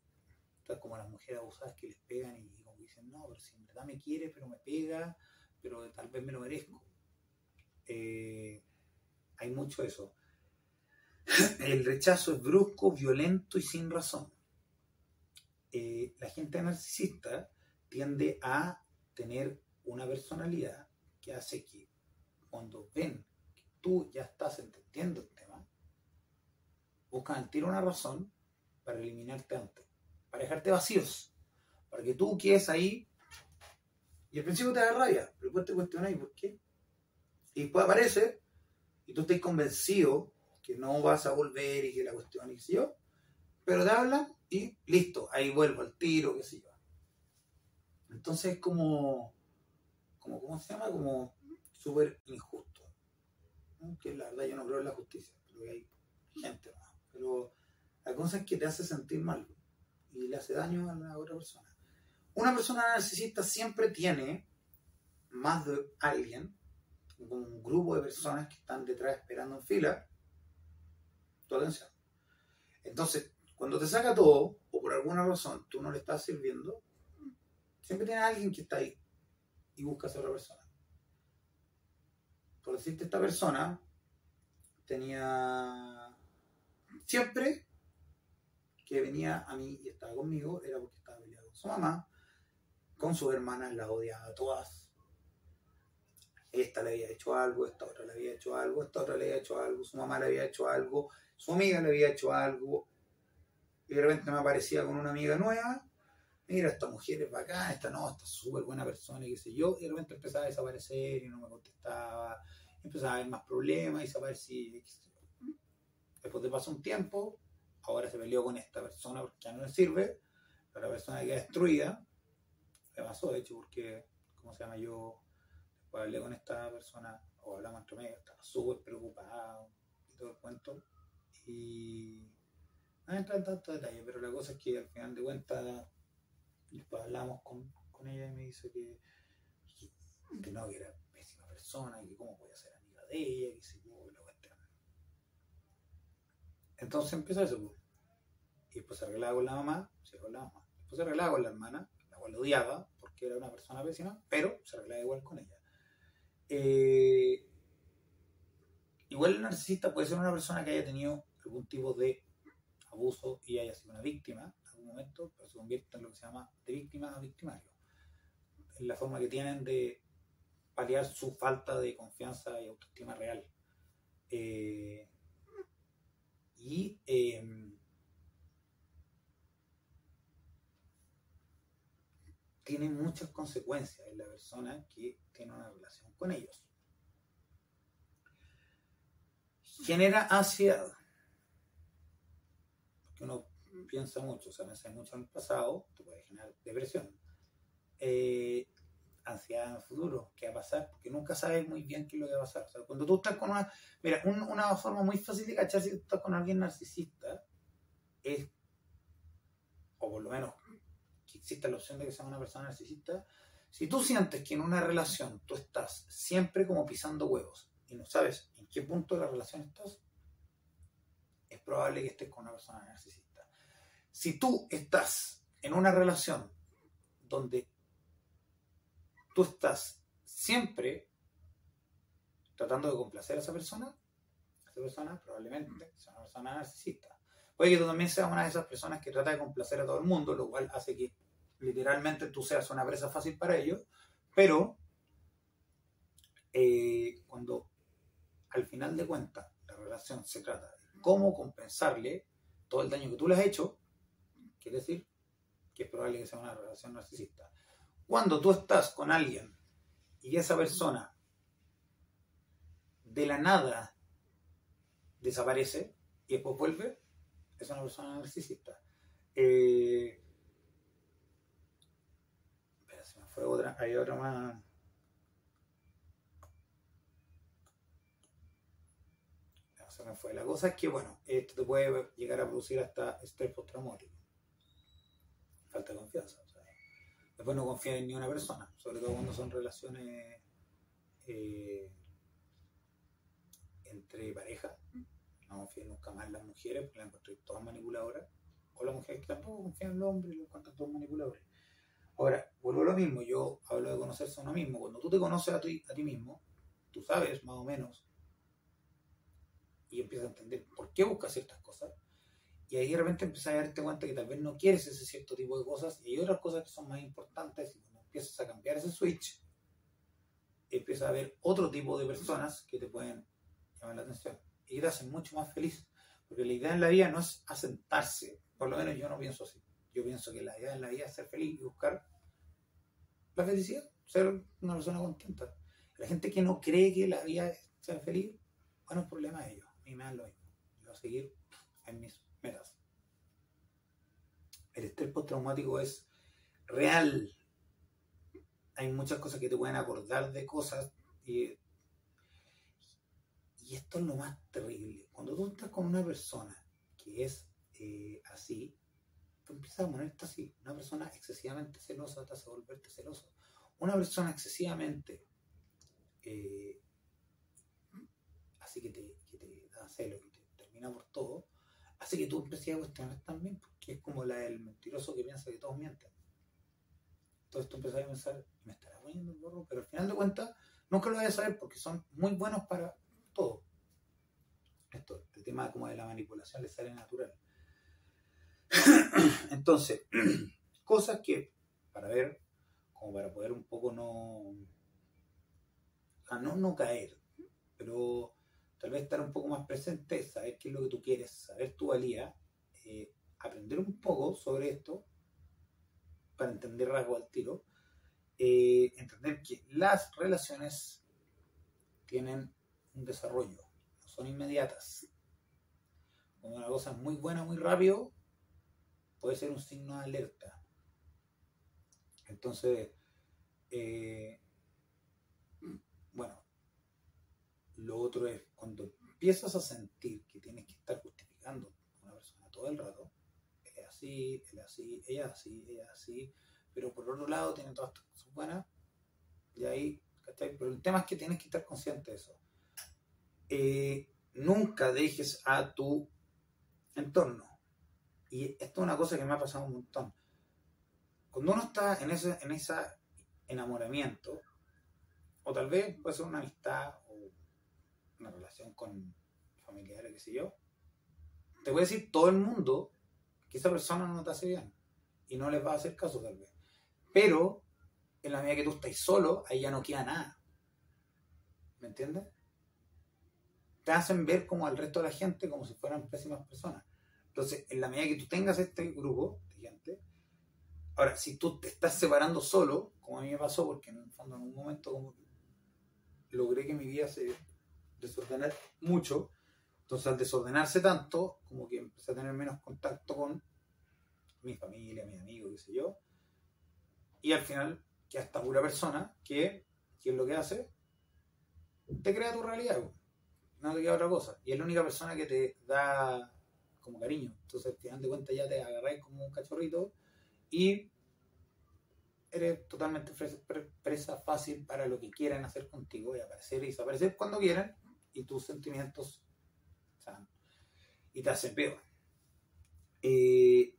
Entonces, como las mujeres abusadas que les pegan y como dicen, no, pero si en verdad me quiere, pero me pega, pero tal vez me lo merezco. Eh, hay mucho eso. El rechazo es brusco, violento y sin razón. Eh, la gente narcisista tiende a tener una personalidad que hace que cuando ven que tú ya estás entendiendo el tema, buscan al tiro una razón para eliminarte antes, para dejarte vacíos, para que tú quedes ahí y al principio te da rabia, pero después te cuestionas, ¿y por qué? Y después aparece y tú estás convencido que no vas a volver y que la cuestión y yo, pero te hablan y listo, ahí vuelvo al tiro, qué sé yo. Entonces es como, como ¿cómo se llama? Como súper injusto. Que la verdad yo no creo en la justicia, pero hay gente, ¿no? pero la cosa es que te hace sentir mal y le hace daño a la otra persona. Una persona narcisista siempre tiene más de alguien, un grupo de personas que están detrás esperando en fila, tu atención. Entonces, cuando te saca todo, o por alguna razón tú no le estás sirviendo, siempre tiene alguien que está ahí y busca a esa otra persona. Por decirte, esta persona tenía siempre que venía a mí y estaba conmigo, era porque estaba peleado con su mamá, con sus hermanas, la odiaba a todas. Esta le había hecho algo, esta otra le había hecho algo, esta otra le había hecho algo, su mamá le había hecho algo, su amiga le había hecho algo. Y de repente me aparecía con una amiga nueva. Mira, esta mujer es bacán, esta no, esta súper buena persona y qué sé yo. Y de repente empezaba a desaparecer y no me contestaba. Empezaba a haber más problemas y desaparecía. Después de pasar un tiempo, ahora se peleó con esta persona porque ya no le sirve. Pero la persona queda destruida. Me pasó, de hecho, porque, ¿cómo se llama? Yo después hablé con esta persona, o hablamos entre medio, estaba súper preocupado y todo el cuento. Y no entra en tanto detalle, pero la cosa es que al final de cuentas, después hablamos con, con ella y me dice que, que, no, que era pésima persona, y que cómo podía ser amiga de ella, que se yo, la cuestión. Entonces empezó eso, pues. Y después se arreglaba con la mamá, se con la mamá. Después se arreglaba con la hermana, la cual odiaba, porque era una persona pésima, pero se arreglaba igual con ella. Eh, igual el narcisista puede ser una persona que haya tenido algún tipo de abuso y haya sido una víctima en algún momento, pero se convierte en lo que se llama de víctima a victimario. Es la forma que tienen de paliar su falta de confianza y autoestima real. Eh, y eh, tiene muchas consecuencias en la persona que tiene una relación con ellos. Genera ansiedad. Porque uno piensa mucho, o sea, piensa mucho en el pasado, te puede generar depresión. Eh, ansiedad en el futuro, qué va a pasar, porque nunca sabes muy bien qué es lo que va a pasar. O sea, cuando tú estás con una. Mira, una forma muy fácil de cachar si tú estás con alguien narcisista es, o por lo menos que exista la opción de que sea una persona narcisista, si tú sientes que en una relación tú estás siempre como pisando huevos y no sabes en qué punto de la relación estás, es probable que estés con una persona narcisista. Si tú estás en una relación donde tú estás siempre tratando de complacer a esa persona, esa persona probablemente sea una persona narcisista. Puede que tú también seas una de esas personas que trata de complacer a todo el mundo, lo cual hace que literalmente tú seas una presa fácil para ellos, pero eh, cuando al final de cuentas la relación se trata de cómo compensarle todo el daño que tú le has hecho, quiere decir que es probable que sea una relación narcisista. Cuando tú estás con alguien y esa persona de la nada desaparece y después vuelve, es una persona narcisista. Eh, espera, se me fue otra, hay otra más. Fue. La cosa es que, bueno, esto te puede llegar a producir hasta estrés postraumático. Falta de confianza. Después no confía en ni una persona, sobre todo cuando son relaciones eh, entre parejas no confíen nunca más en las mujeres porque las encuentro todas manipuladoras, o las mujeres que tampoco confían en los hombres y los encuentran todos manipuladores. Ahora, vuelvo a lo mismo, yo hablo de conocerse a uno mismo. Cuando tú te conoces a ti, a ti mismo, tú sabes más o menos y empiezas a entender por qué buscas ciertas cosas. Y ahí de repente empiezas a darte cuenta que tal vez no quieres ese cierto tipo de cosas y hay otras cosas que son más importantes. Y cuando empiezas a cambiar ese switch, empiezas a ver otro tipo de personas que te pueden llamar la atención y te hacen mucho más feliz. Porque la idea en la vida no es asentarse, por lo menos yo no pienso así. Yo pienso que la idea en la vida es ser feliz y buscar la felicidad, ser una persona contenta. La gente que no cree que la vida sea feliz, bueno, problema de ellos. Mí me dan lo mismo. Yo voy a seguir en mis metas. El estrés postraumático es real. Hay muchas cosas que te pueden acordar de cosas y, y esto es lo más terrible. Cuando tú estás con una persona que es eh, así, tú empiezas a ponerte así. Una persona excesivamente celosa te hace volverte celoso. Una persona excesivamente eh, así que te, que te da celo, que te termina por todo, hace que tú empieces a cuestionar también, porque es como la del mentiroso que piensa que todos mienten. Entonces tú empiezas a pensar, me estará poniendo el gorro, pero al final de cuentas nunca lo vas a saber porque son muy buenos para todo. Esto, el tema como de la manipulación le sale natural. Entonces, cosas que para ver, como para poder un poco no, no, no caer, pero tal vez estar un poco más presente, saber qué es lo que tú quieres, saber tu valía, eh, aprender un poco sobre esto para entender rasgo al tiro, eh, entender que las relaciones tienen un desarrollo, no son inmediatas. Cuando una cosa es muy buena, muy rápido, puede ser un signo de alerta. Entonces, eh, bueno, lo otro es cuando empiezas a sentir que tienes que estar justificando a una persona todo el rato, es así, él así, ella así, ella así, pero por otro lado tiene todas estas cosas buenas, y ahí, ¿cachai? Pero el tema es que tienes que estar consciente de eso. Eh, nunca dejes a tu entorno y esto es una cosa que me ha pasado un montón. Cuando uno está en ese en esa enamoramiento, o tal vez puede ser una amistad una relación con familiares, qué sé yo, te voy a decir todo el mundo que esa persona no te hace bien y no les va a hacer caso tal vez. Pero en la medida que tú estás solo, ahí ya no queda nada. ¿Me entiendes? Te hacen ver como al resto de la gente como si fueran pésimas personas. Entonces, en la medida que tú tengas este grupo de gente, ahora, si tú te estás separando solo, como a mí me pasó, porque en el fondo en un momento logré que mi vida se desordenara mucho, entonces al desordenarse tanto, como que empecé a tener menos contacto con mi familia, mis amigos, qué sé yo, y al final que hasta pura persona que, ¿qué es lo que hace? Te crea tu realidad, no te queda otra cosa, y es la única persona que te da como cariño. Entonces, al final de cuentas, ya te agarráis como un cachorrito y eres totalmente presa fácil para lo que quieran hacer contigo y aparecer y desaparecer cuando quieran y tus sentimientos y te hacen peor. Eh,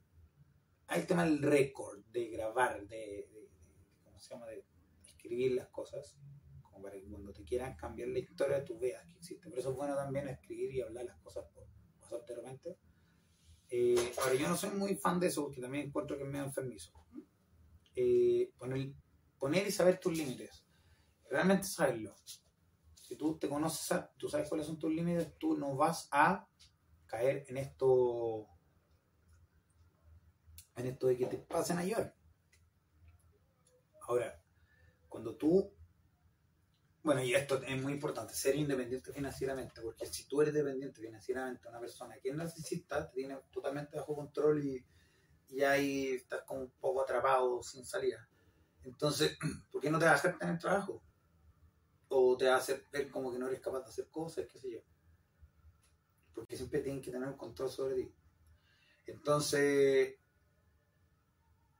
hay el tema del récord, de grabar, de, ¿cómo se llama? de escribir las cosas, como para que cuando te quieran cambiar la historia tú veas que existe. Por eso es bueno también escribir y hablar las cosas por WhatsApp de repente eh, ahora, yo no soy muy fan de eso porque también encuentro que es medio enfermizo. Eh, poner, poner y saber tus límites. Realmente saberlo. Si tú te conoces, tú sabes cuáles son tus límites, tú no vas a caer en esto en esto de que te pasen a llorar. Ahora, cuando tú bueno, y esto es muy importante, ser independiente financieramente, porque si tú eres dependiente financieramente de una persona que es narcisista, te tiene totalmente bajo control y, y ahí estás como un poco atrapado sin salida. Entonces, ¿por qué no te vas a hacer tener trabajo? O te hacer ver como que no eres capaz de hacer cosas, qué sé yo. Porque siempre tienen que tener un control sobre ti. Entonces,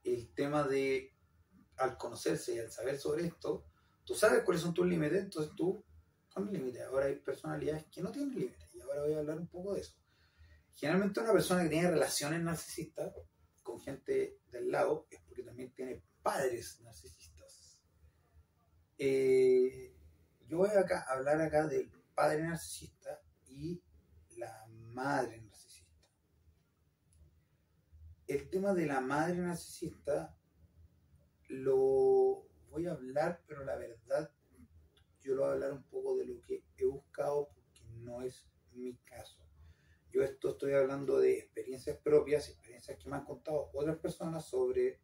el tema de al conocerse y al saber sobre esto, Tú sabes cuáles son tus límites, entonces tú pones límites. Ahora hay personalidades que no tienen límites y ahora voy a hablar un poco de eso. Generalmente una persona que tiene relaciones narcisistas con gente del lado es porque también tiene padres narcisistas. Eh, yo voy a hablar acá del padre narcisista y la madre narcisista. El tema de la madre narcisista lo voy a hablar, pero la verdad, yo lo voy a hablar un poco de lo que he buscado porque no es mi caso. Yo esto estoy hablando de experiencias propias, experiencias que me han contado otras personas sobre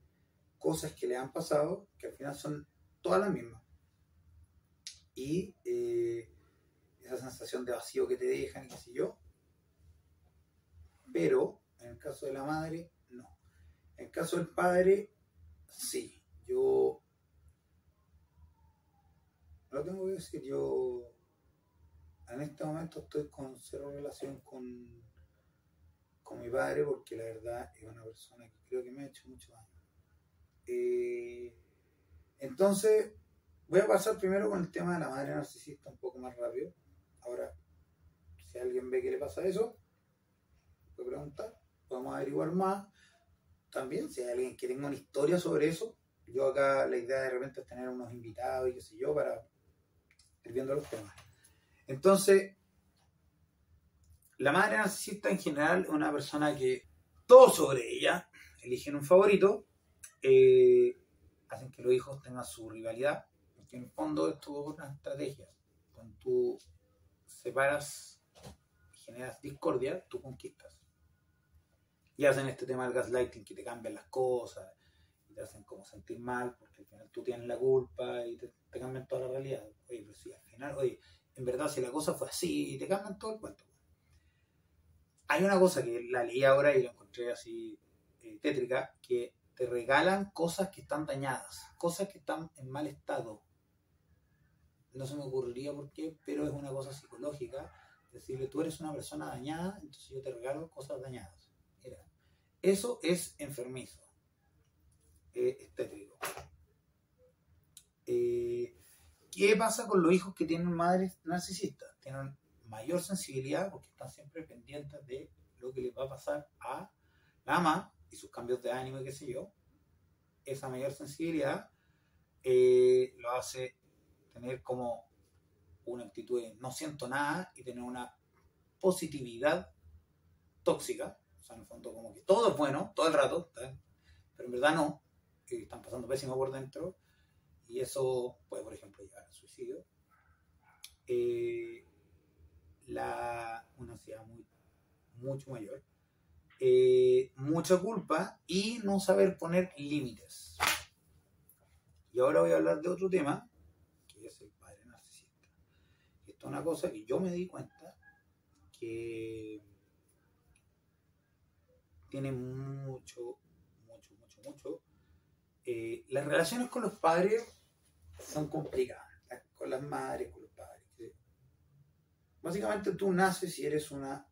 cosas que le han pasado, que al final son todas las mismas. Y eh, esa sensación de vacío que te dejan y qué sé yo. Pero en el caso de la madre, no. En el caso del padre, sí. Yo lo tengo que decir, yo en este momento estoy con cero relación con, con mi padre porque la verdad es una persona que creo que me ha hecho mucho daño. Eh, entonces, voy a pasar primero con el tema de la madre narcisista un poco más rápido. Ahora, si alguien ve que le pasa eso, puede preguntar, podemos averiguar más. También, si hay alguien que tenga una historia sobre eso, yo acá la idea de repente es tener unos invitados y qué sé yo para ir viendo los temas. Entonces, la madre narcisista en general es una persona que todo sobre ella, eligen un favorito, eh, hacen que los hijos tengan su rivalidad, en el fondo esto es una estrategia. Cuando tú separas generas discordia, tú conquistas. Y hacen este tema del gaslighting, que te cambian las cosas, te hacen como sentir mal, porque al final tú tienes la culpa y te, cambian toda la realidad. Oye, pero si al final, oye, en verdad si la cosa fue así, y te cambian todo el cuento. Hay una cosa que la leí ahora y la encontré así eh, tétrica, que te regalan cosas que están dañadas, cosas que están en mal estado. No se me ocurriría por qué, pero es una cosa psicológica. Decirle, tú eres una persona dañada, entonces yo te regalo cosas dañadas. Eso es enfermizo, eh, estético. Eh, ¿Qué pasa con los hijos que tienen madres narcisistas? Tienen mayor sensibilidad porque están siempre pendientes de lo que les va a pasar a la mamá y sus cambios de ánimo y qué sé yo, esa mayor sensibilidad eh, lo hace tener como una actitud de no siento nada y tener una positividad tóxica, o sea, en el fondo como que todo es bueno, todo el rato, pero en verdad no, que están pasando pésimo por dentro y eso puede, por ejemplo, llevar al suicidio. Eh, la, una ansiedad muy, mucho mayor eh, mucha culpa y no saber poner límites. Y ahora voy a hablar de otro tema, es el padre narcisista. Esto es una cosa que yo me di cuenta que tiene mucho, mucho, mucho, mucho. Eh, las relaciones con los padres son complicadas, con las madres, con los padres. Básicamente tú naces y eres una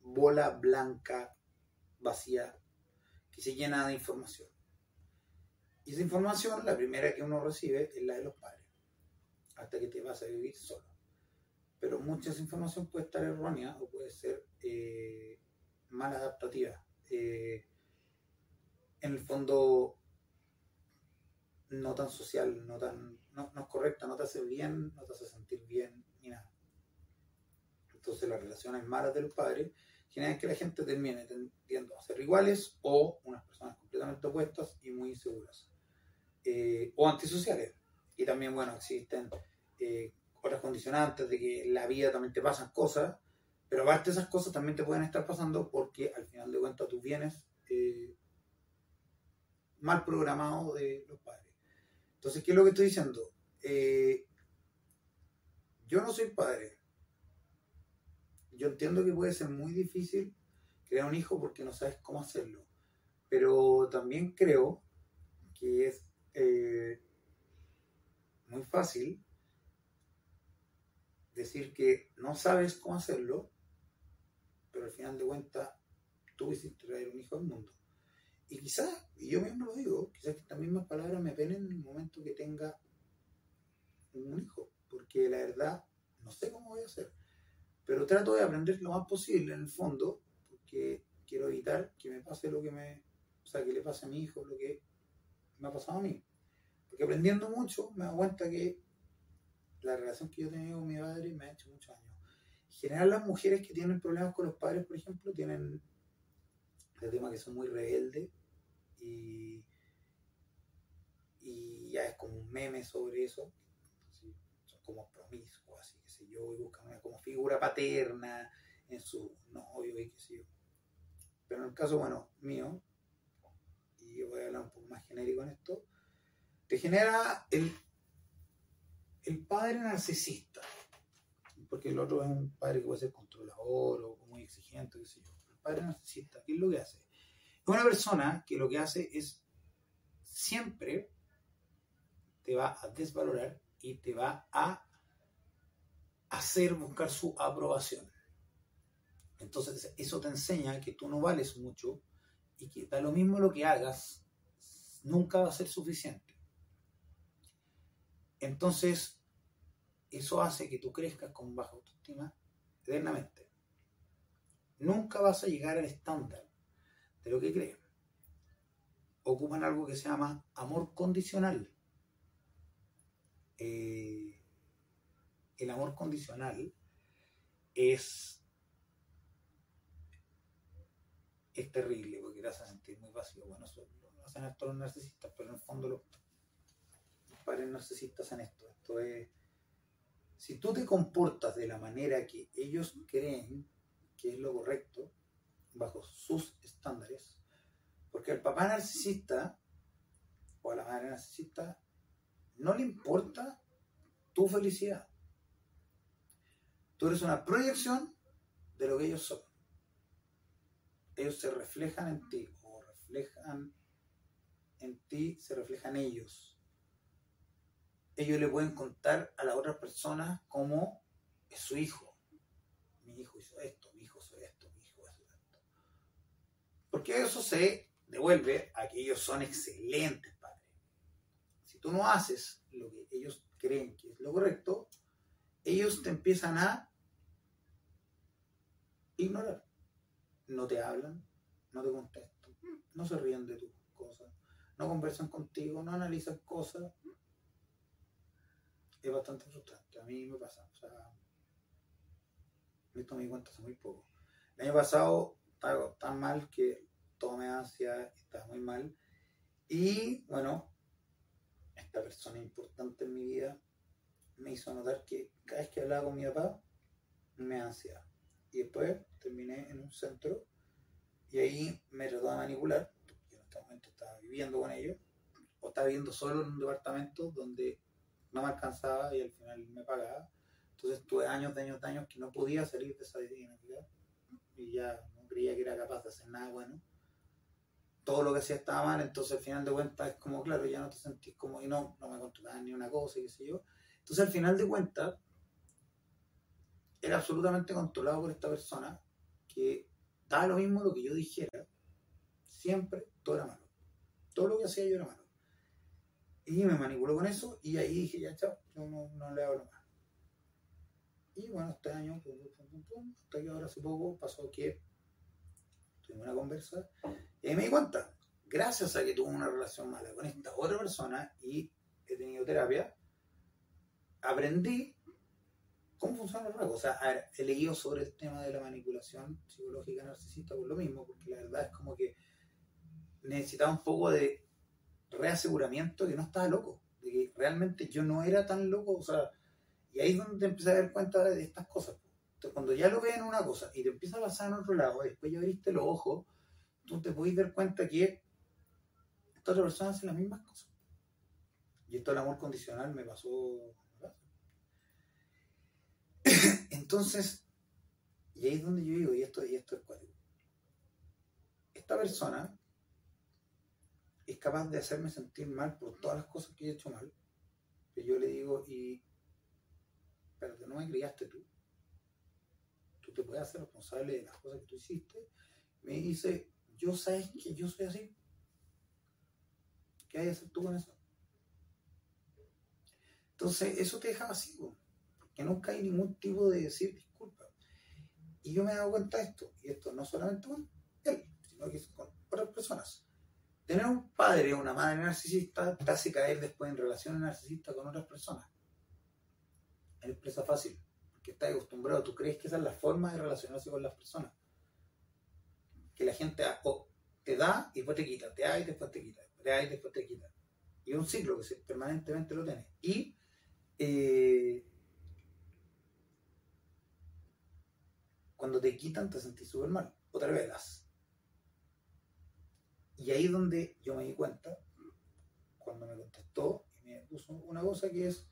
bola blanca vacía que se llena de información. Y esa información, la primera que uno recibe es la de los padres, hasta que te vas a vivir solo. Pero mucha esa información puede estar errónea o puede ser eh, mal adaptativa. Eh, en el fondo, no tan social, no, tan, no, es correcta, no te hace bien, no te hace sentir bien, ni nada. Entonces las relaciones malas de los padres generan que la gente termine tendiendo a ser iguales o unas personas completamente opuestas y muy inseguras. Eh, o antisociales. Y también, bueno, existen eh, otras condicionantes de que en la vida también te pasan cosas, pero aparte esas cosas también te pueden estar pasando porque al final de cuentas tú vienes eh, mal programado de los padres. Entonces, ¿qué es lo que estoy diciendo? yo no soy padre, yo entiendo que puede ser muy difícil crear un hijo porque no sabes cómo hacerlo, pero también creo que es eh, muy fácil decir que no sabes cómo hacerlo, pero al final de cuentas tú hiciste traer un hijo al mundo. Y quizás, y yo mismo lo digo, quizás estas mismas palabras me penen en el momento que tenga un hijo, porque la verdad no sé cómo voy a hacer. Pero trato de aprender lo más posible en el fondo, porque quiero evitar que me pase lo que me, o sea, que le pase a mi hijo lo que me ha pasado a mí. Porque aprendiendo mucho me doy cuenta que la relación que yo he tenido con mi padre me ha hecho mucho daño. En general las mujeres que tienen problemas con los padres, por ejemplo, tienen el tema que son muy rebeldes y, y ya es como un meme sobre eso. son como promiscuos yo, y buscan una como figura paterna en su novio y qué sé yo. Pero en el caso, bueno, mío, y yo voy a hablar un poco más genérico en esto, te genera el padre narcisista, porque el otro es un padre que puede ser controlador o muy exigente, qué sé yo. El padre narcisista, ¿qué es lo que hace? Es una persona que lo que hace es siempre te va a desvalorar y te va a hacer buscar su aprobación. Entonces eso te enseña que tú no vales mucho y que da lo mismo lo que hagas, nunca va a ser suficiente. Entonces, eso hace que tú crezcas con baja autoestima eternamente. Nunca vas a llegar al estándar de lo que crees. Ocupan algo que se llama amor condicional. Eh, el amor condicional es, es terrible porque te hace sentir muy vacío. Bueno, eso lo hacen todos los narcisistas, pero en el fondo los padres narcisistas hacen esto. Esto es, si tú te comportas de la manera que ellos creen que es lo correcto, bajo sus estándares, porque al papá narcisista o a la madre narcisista no le importa tu felicidad. Tú eres una proyección de lo que ellos son. Ellos se reflejan en ti o reflejan en ti, se reflejan ellos. Ellos le pueden contar a la otra persona cómo es su hijo. Mi hijo hizo esto, mi hijo hizo esto, mi hijo hizo esto. Porque eso se devuelve a que ellos son excelentes padres. Si tú no haces lo que ellos creen que es lo correcto, ellos te empiezan a ignorar. No te hablan, no te contestan, no se ríen de tus cosas, no conversan contigo, no analizan cosas. Es bastante frustrante. A mí me pasa. O sea, me di cuenta hace muy poco. El año pasado estaba tan mal que tomé ansia, estaba muy mal. Y bueno, esta persona importante en mi vida me hizo notar que cada vez que hablaba con mi papá, me ansiaba. Y después terminé en un centro y ahí me trató de manipular, porque en este momento estaba viviendo con ellos, o estaba viviendo solo en un departamento donde no me alcanzaba y al final me pagaba. Entonces tuve años, de años, de años que no podía salir de esa dinámica y ya no creía que era capaz de hacer nada bueno. Todo lo que hacía estaba mal, entonces al final de cuentas es como, claro, ya no te sentís como, y no, no me controlaban ni una cosa y qué sé yo. Entonces al final de cuentas era absolutamente controlado por esta persona que daba lo mismo lo que yo dijera, siempre todo era malo. Todo lo que hacía yo era malo. Y me manipuló con eso y ahí dije, ya chao, yo no, no le hablo más. Y bueno, este año, hasta que ahora hace poco pasó que tuvimos una conversa y me di cuenta, gracias a que tuve una relación mala con esta otra persona y he tenido terapia, aprendí cómo funciona el rasgo. O sea, he leído sobre el tema de la manipulación psicológica narcisista por lo mismo, porque la verdad es como que necesitaba un poco de reaseguramiento de que no estaba loco, de que realmente yo no era tan loco, o sea, y ahí es donde te empiezas a dar cuenta de estas cosas. Entonces, cuando ya lo ves en una cosa y te empieza a pasar en otro lado, después ya abriste los ojos, tú te puedes dar cuenta que esta otra persona hace las mismas cosas. Y esto del amor condicional me pasó entonces, y ahí es donde yo digo, y esto, y esto es. Esta persona es capaz de hacerme sentir mal por todas las cosas que he hecho mal. Que yo le digo, y pero no me criaste tú. Tú te puedes hacer responsable de las cosas que tú hiciste. Me dice, yo sabes que yo soy así. ¿Qué hay que hacer tú con eso? Entonces, eso te deja vacío que nunca hay ningún tipo de decir disculpa. Y yo me he dado cuenta de esto, y esto no solamente con él, sino que con otras personas. Tener un padre o una madre narcisista te hace caer después en relaciones narcisistas con otras personas. Es presa fácil, porque estás acostumbrado, tú crees que esa es la forma de relacionarse con las personas. Que la gente te da y después te quita, te da y después te quita, te da y después te quita. Y es un ciclo que permanentemente lo tienes. Y eh, cuando te quitan te sentís súper mal. Otra vez das. Y ahí es donde yo me di cuenta, cuando me contestó y me puso una cosa que es,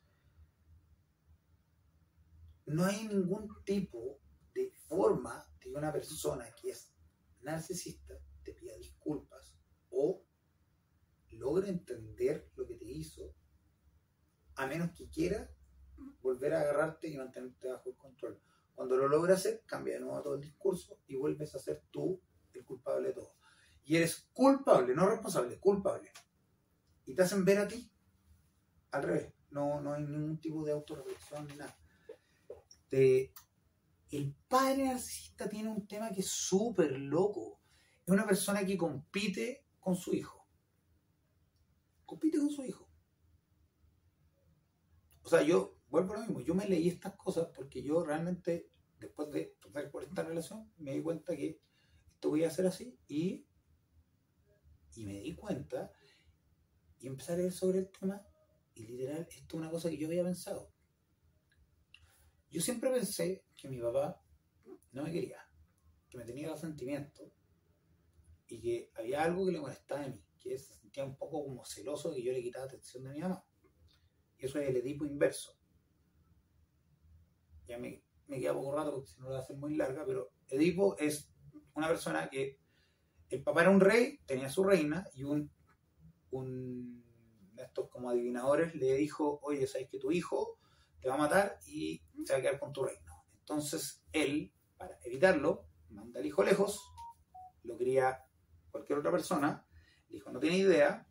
no hay ningún tipo de forma de que una persona que es narcisista te pida disculpas o logre entender lo que te hizo, a menos que quiera volver a agarrarte y mantenerte bajo el control. Cuando lo logra hacer, cambia de nuevo todo el discurso y vuelves a ser tú el culpable de todo. Y eres culpable, no responsable, culpable. Y te hacen ver a ti al revés. No, no hay ningún tipo de autorreflexión ni nada. el padre narcisista tiene un tema que es súper loco. Es una persona que compite con su hijo. Compite con su hijo. O sea, yo vuelvo a lo mismo, yo me leí estas cosas porque yo realmente, después de pasar por esta relación, me di cuenta que esto voy a hacer así y, y me di cuenta y empecé a leer sobre el tema y literal, esto es una cosa que yo había pensado. Yo siempre pensé que mi papá no me quería, que me tenía los sentimientos y que había algo que le molestaba a mí, que se sentía un poco como celoso de que yo le quitaba atención de mi mamá. Y eso es el Edipo inverso ya me, me queda poco rato porque si no lo voy a hacer muy larga, pero Edipo es una persona que el papá era un rey, tenía su reina y un, un de estos como adivinadores le dijo, oye, sabes que tu hijo te va a matar y se va a quedar con tu reino. Entonces él, para evitarlo, manda al hijo lejos, lo cría cualquier otra persona, el hijo no tiene idea,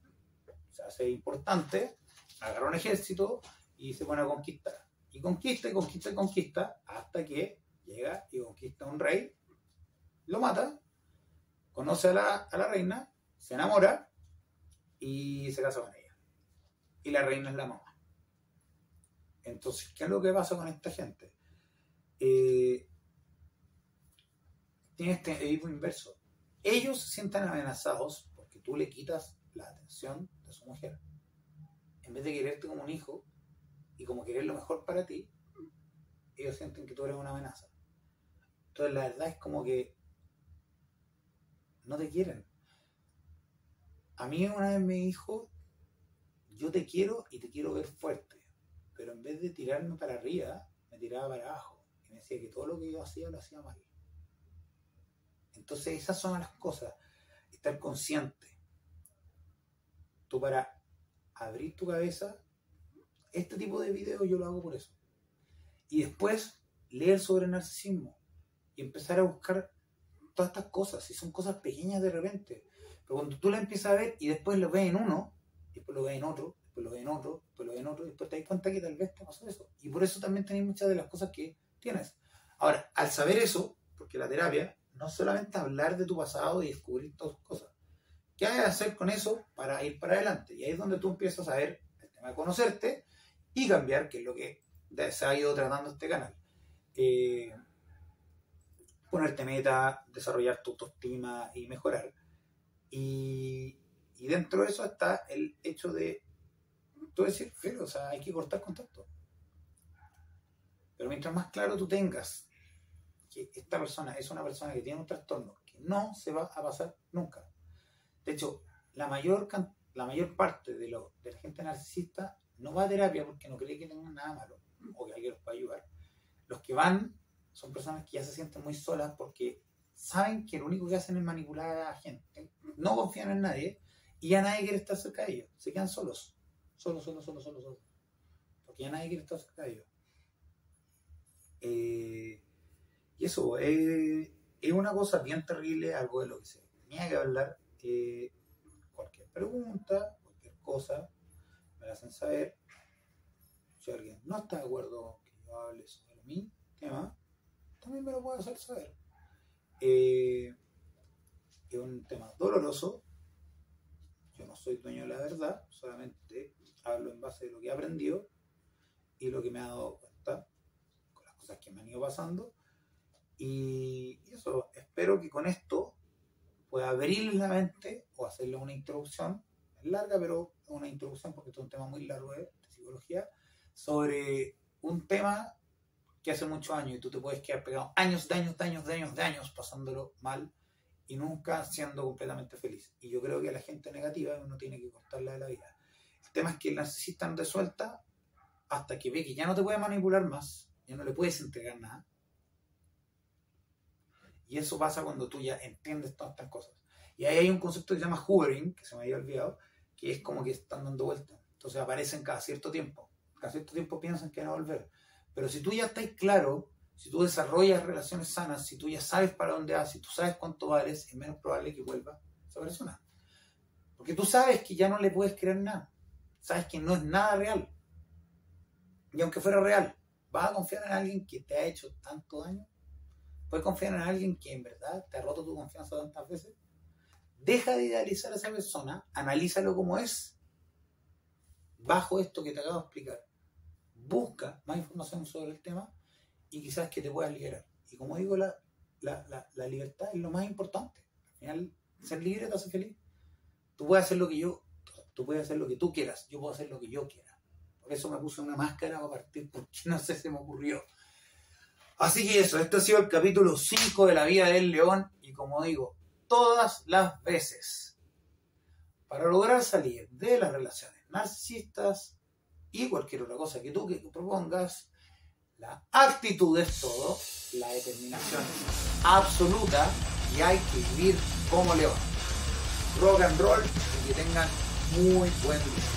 se hace importante, agarra un ejército y se pone a conquistar. Y conquista y conquista y conquista hasta que llega y conquista a un rey, lo mata, conoce a la, reina, se enamora y se casa con ella. Y la reina es la mamá. Entonces, ¿qué es lo que pasa con esta gente? Eh, tiene este Edipo inverso. Ellos se sienten amenazados porque tú le quitas la atención de su mujer. En vez de quererte como un hijo, y como querer lo mejor para ti, ellos sienten que tú eres una amenaza. Entonces la verdad es como que no te quieren. A mí una vez me dijo, yo te quiero y te quiero ver fuerte, pero en vez de tirarme para arriba, me tiraba para abajo y me decía que todo lo que yo hacía lo hacía mal. Entonces esas son las cosas, estar consciente. Tú para abrir tu cabeza este tipo de videos yo lo hago por eso. Y después leer sobre narcisismo y empezar a buscar todas estas cosas, si son cosas pequeñas de repente. Pero cuando tú la empiezas a ver y después lo ves en uno, después lo ves en otro, después lo ves en otro, después lo ves en otro, después te das cuenta que tal vez te pasó eso. Y por eso también tenéis muchas de las cosas que tienes. Ahora, al saber eso, porque la terapia no es solamente hablar de tu pasado y descubrir todas cosas. ¿Qué hay que hacer con eso para ir para adelante? Y ahí es donde tú empiezas a ver el tema de conocerte y cambiar, que es lo que se ha ido tratando este canal. Eh, ponerte meta, desarrollar tu autoestima y mejorar. Y, dentro de eso está el hecho de, tú decir, o sea, hay que cortar contacto. Pero mientras más claro tú tengas que esta persona es una persona que tiene un trastorno que no se va a pasar nunca. De hecho, la mayor, la mayor parte de, lo, de la gente narcisista no va a terapia porque no cree que tengan nada malo o que alguien los pueda ayudar. Los que van son personas que ya se sienten muy solas porque saben que lo único que hacen es manipular a la gente, no confían en nadie y ya nadie quiere estar cerca de ellos. Se quedan solos, solos, solos, solos, solos, solos. Porque ya nadie quiere estar cerca de ellos. Eh, y eso eh, es una cosa bien terrible, algo de lo que se tenía que hablar. Cualquier pregunta, cualquier cosa, me hacen saber. Si alguien no está de acuerdo que yo hable sobre mi tema, también me lo puede hacer saber. Eh, es un tema doloroso. Yo no soy dueño de la verdad, solamente hablo en base de lo que he aprendido y lo que me ha dado cuenta con las cosas que me han ido pasando. Y eso, espero que con esto pueda abrirles la mente o hacerles una introducción larga, pero una introducción, porque es un tema muy largo de, psicología, sobre un tema que hace muchos años y tú te puedes quedar pegado años, de años, de años, de años, de años pasándolo mal y nunca siendo completamente feliz. Y yo creo que a la gente negativa uno tiene que cortarla de la vida. El tema es que el narcisista no suelta hasta que ve que ya no te puede manipular más ya no le puedes entregar nada. Y eso pasa cuando tú ya entiendes todas estas cosas. Y ahí hay un concepto que se llama hoovering, que se me había olvidado, que es como que están dando vueltas. Entonces aparecen cada cierto tiempo. Cada cierto tiempo piensan que van a volver. Pero si tú ya estás claro, si tú desarrollas relaciones sanas, si tú ya sabes para dónde vas, si tú sabes cuánto vales, es menos probable que vuelva esa persona. Porque tú sabes que ya no le puedes creer nada. Sabes que no es nada real. Y aunque fuera real, ¿vas a confiar en alguien que te ha hecho tanto daño? ¿Puedes confiar en alguien que en verdad te ha roto tu confianza tantas veces? Deja de idealizar a esa persona, analízalo como es, bajo esto que te acabo de explicar. Busca más información sobre el tema y quizás que te puedas liberar. Y como digo, la, la, libertad es lo más importante. Al final, ser libre te hace feliz. Tú puedes hacer lo que yo, tú puedes hacer lo que tú quieras, yo puedo hacer lo que yo quiera. Por eso me puse una máscara a partir porque no sé, se me ocurrió. Así que eso, este ha sido el capítulo 5 de la vida del león y como digo, todas las veces, para lograr salir de las relaciones narcisistas y cualquier otra cosa que tú que propongas, la actitud es todo, la determinación es absoluta y hay que vivir como león. Rock and roll y que tengan muy buen día.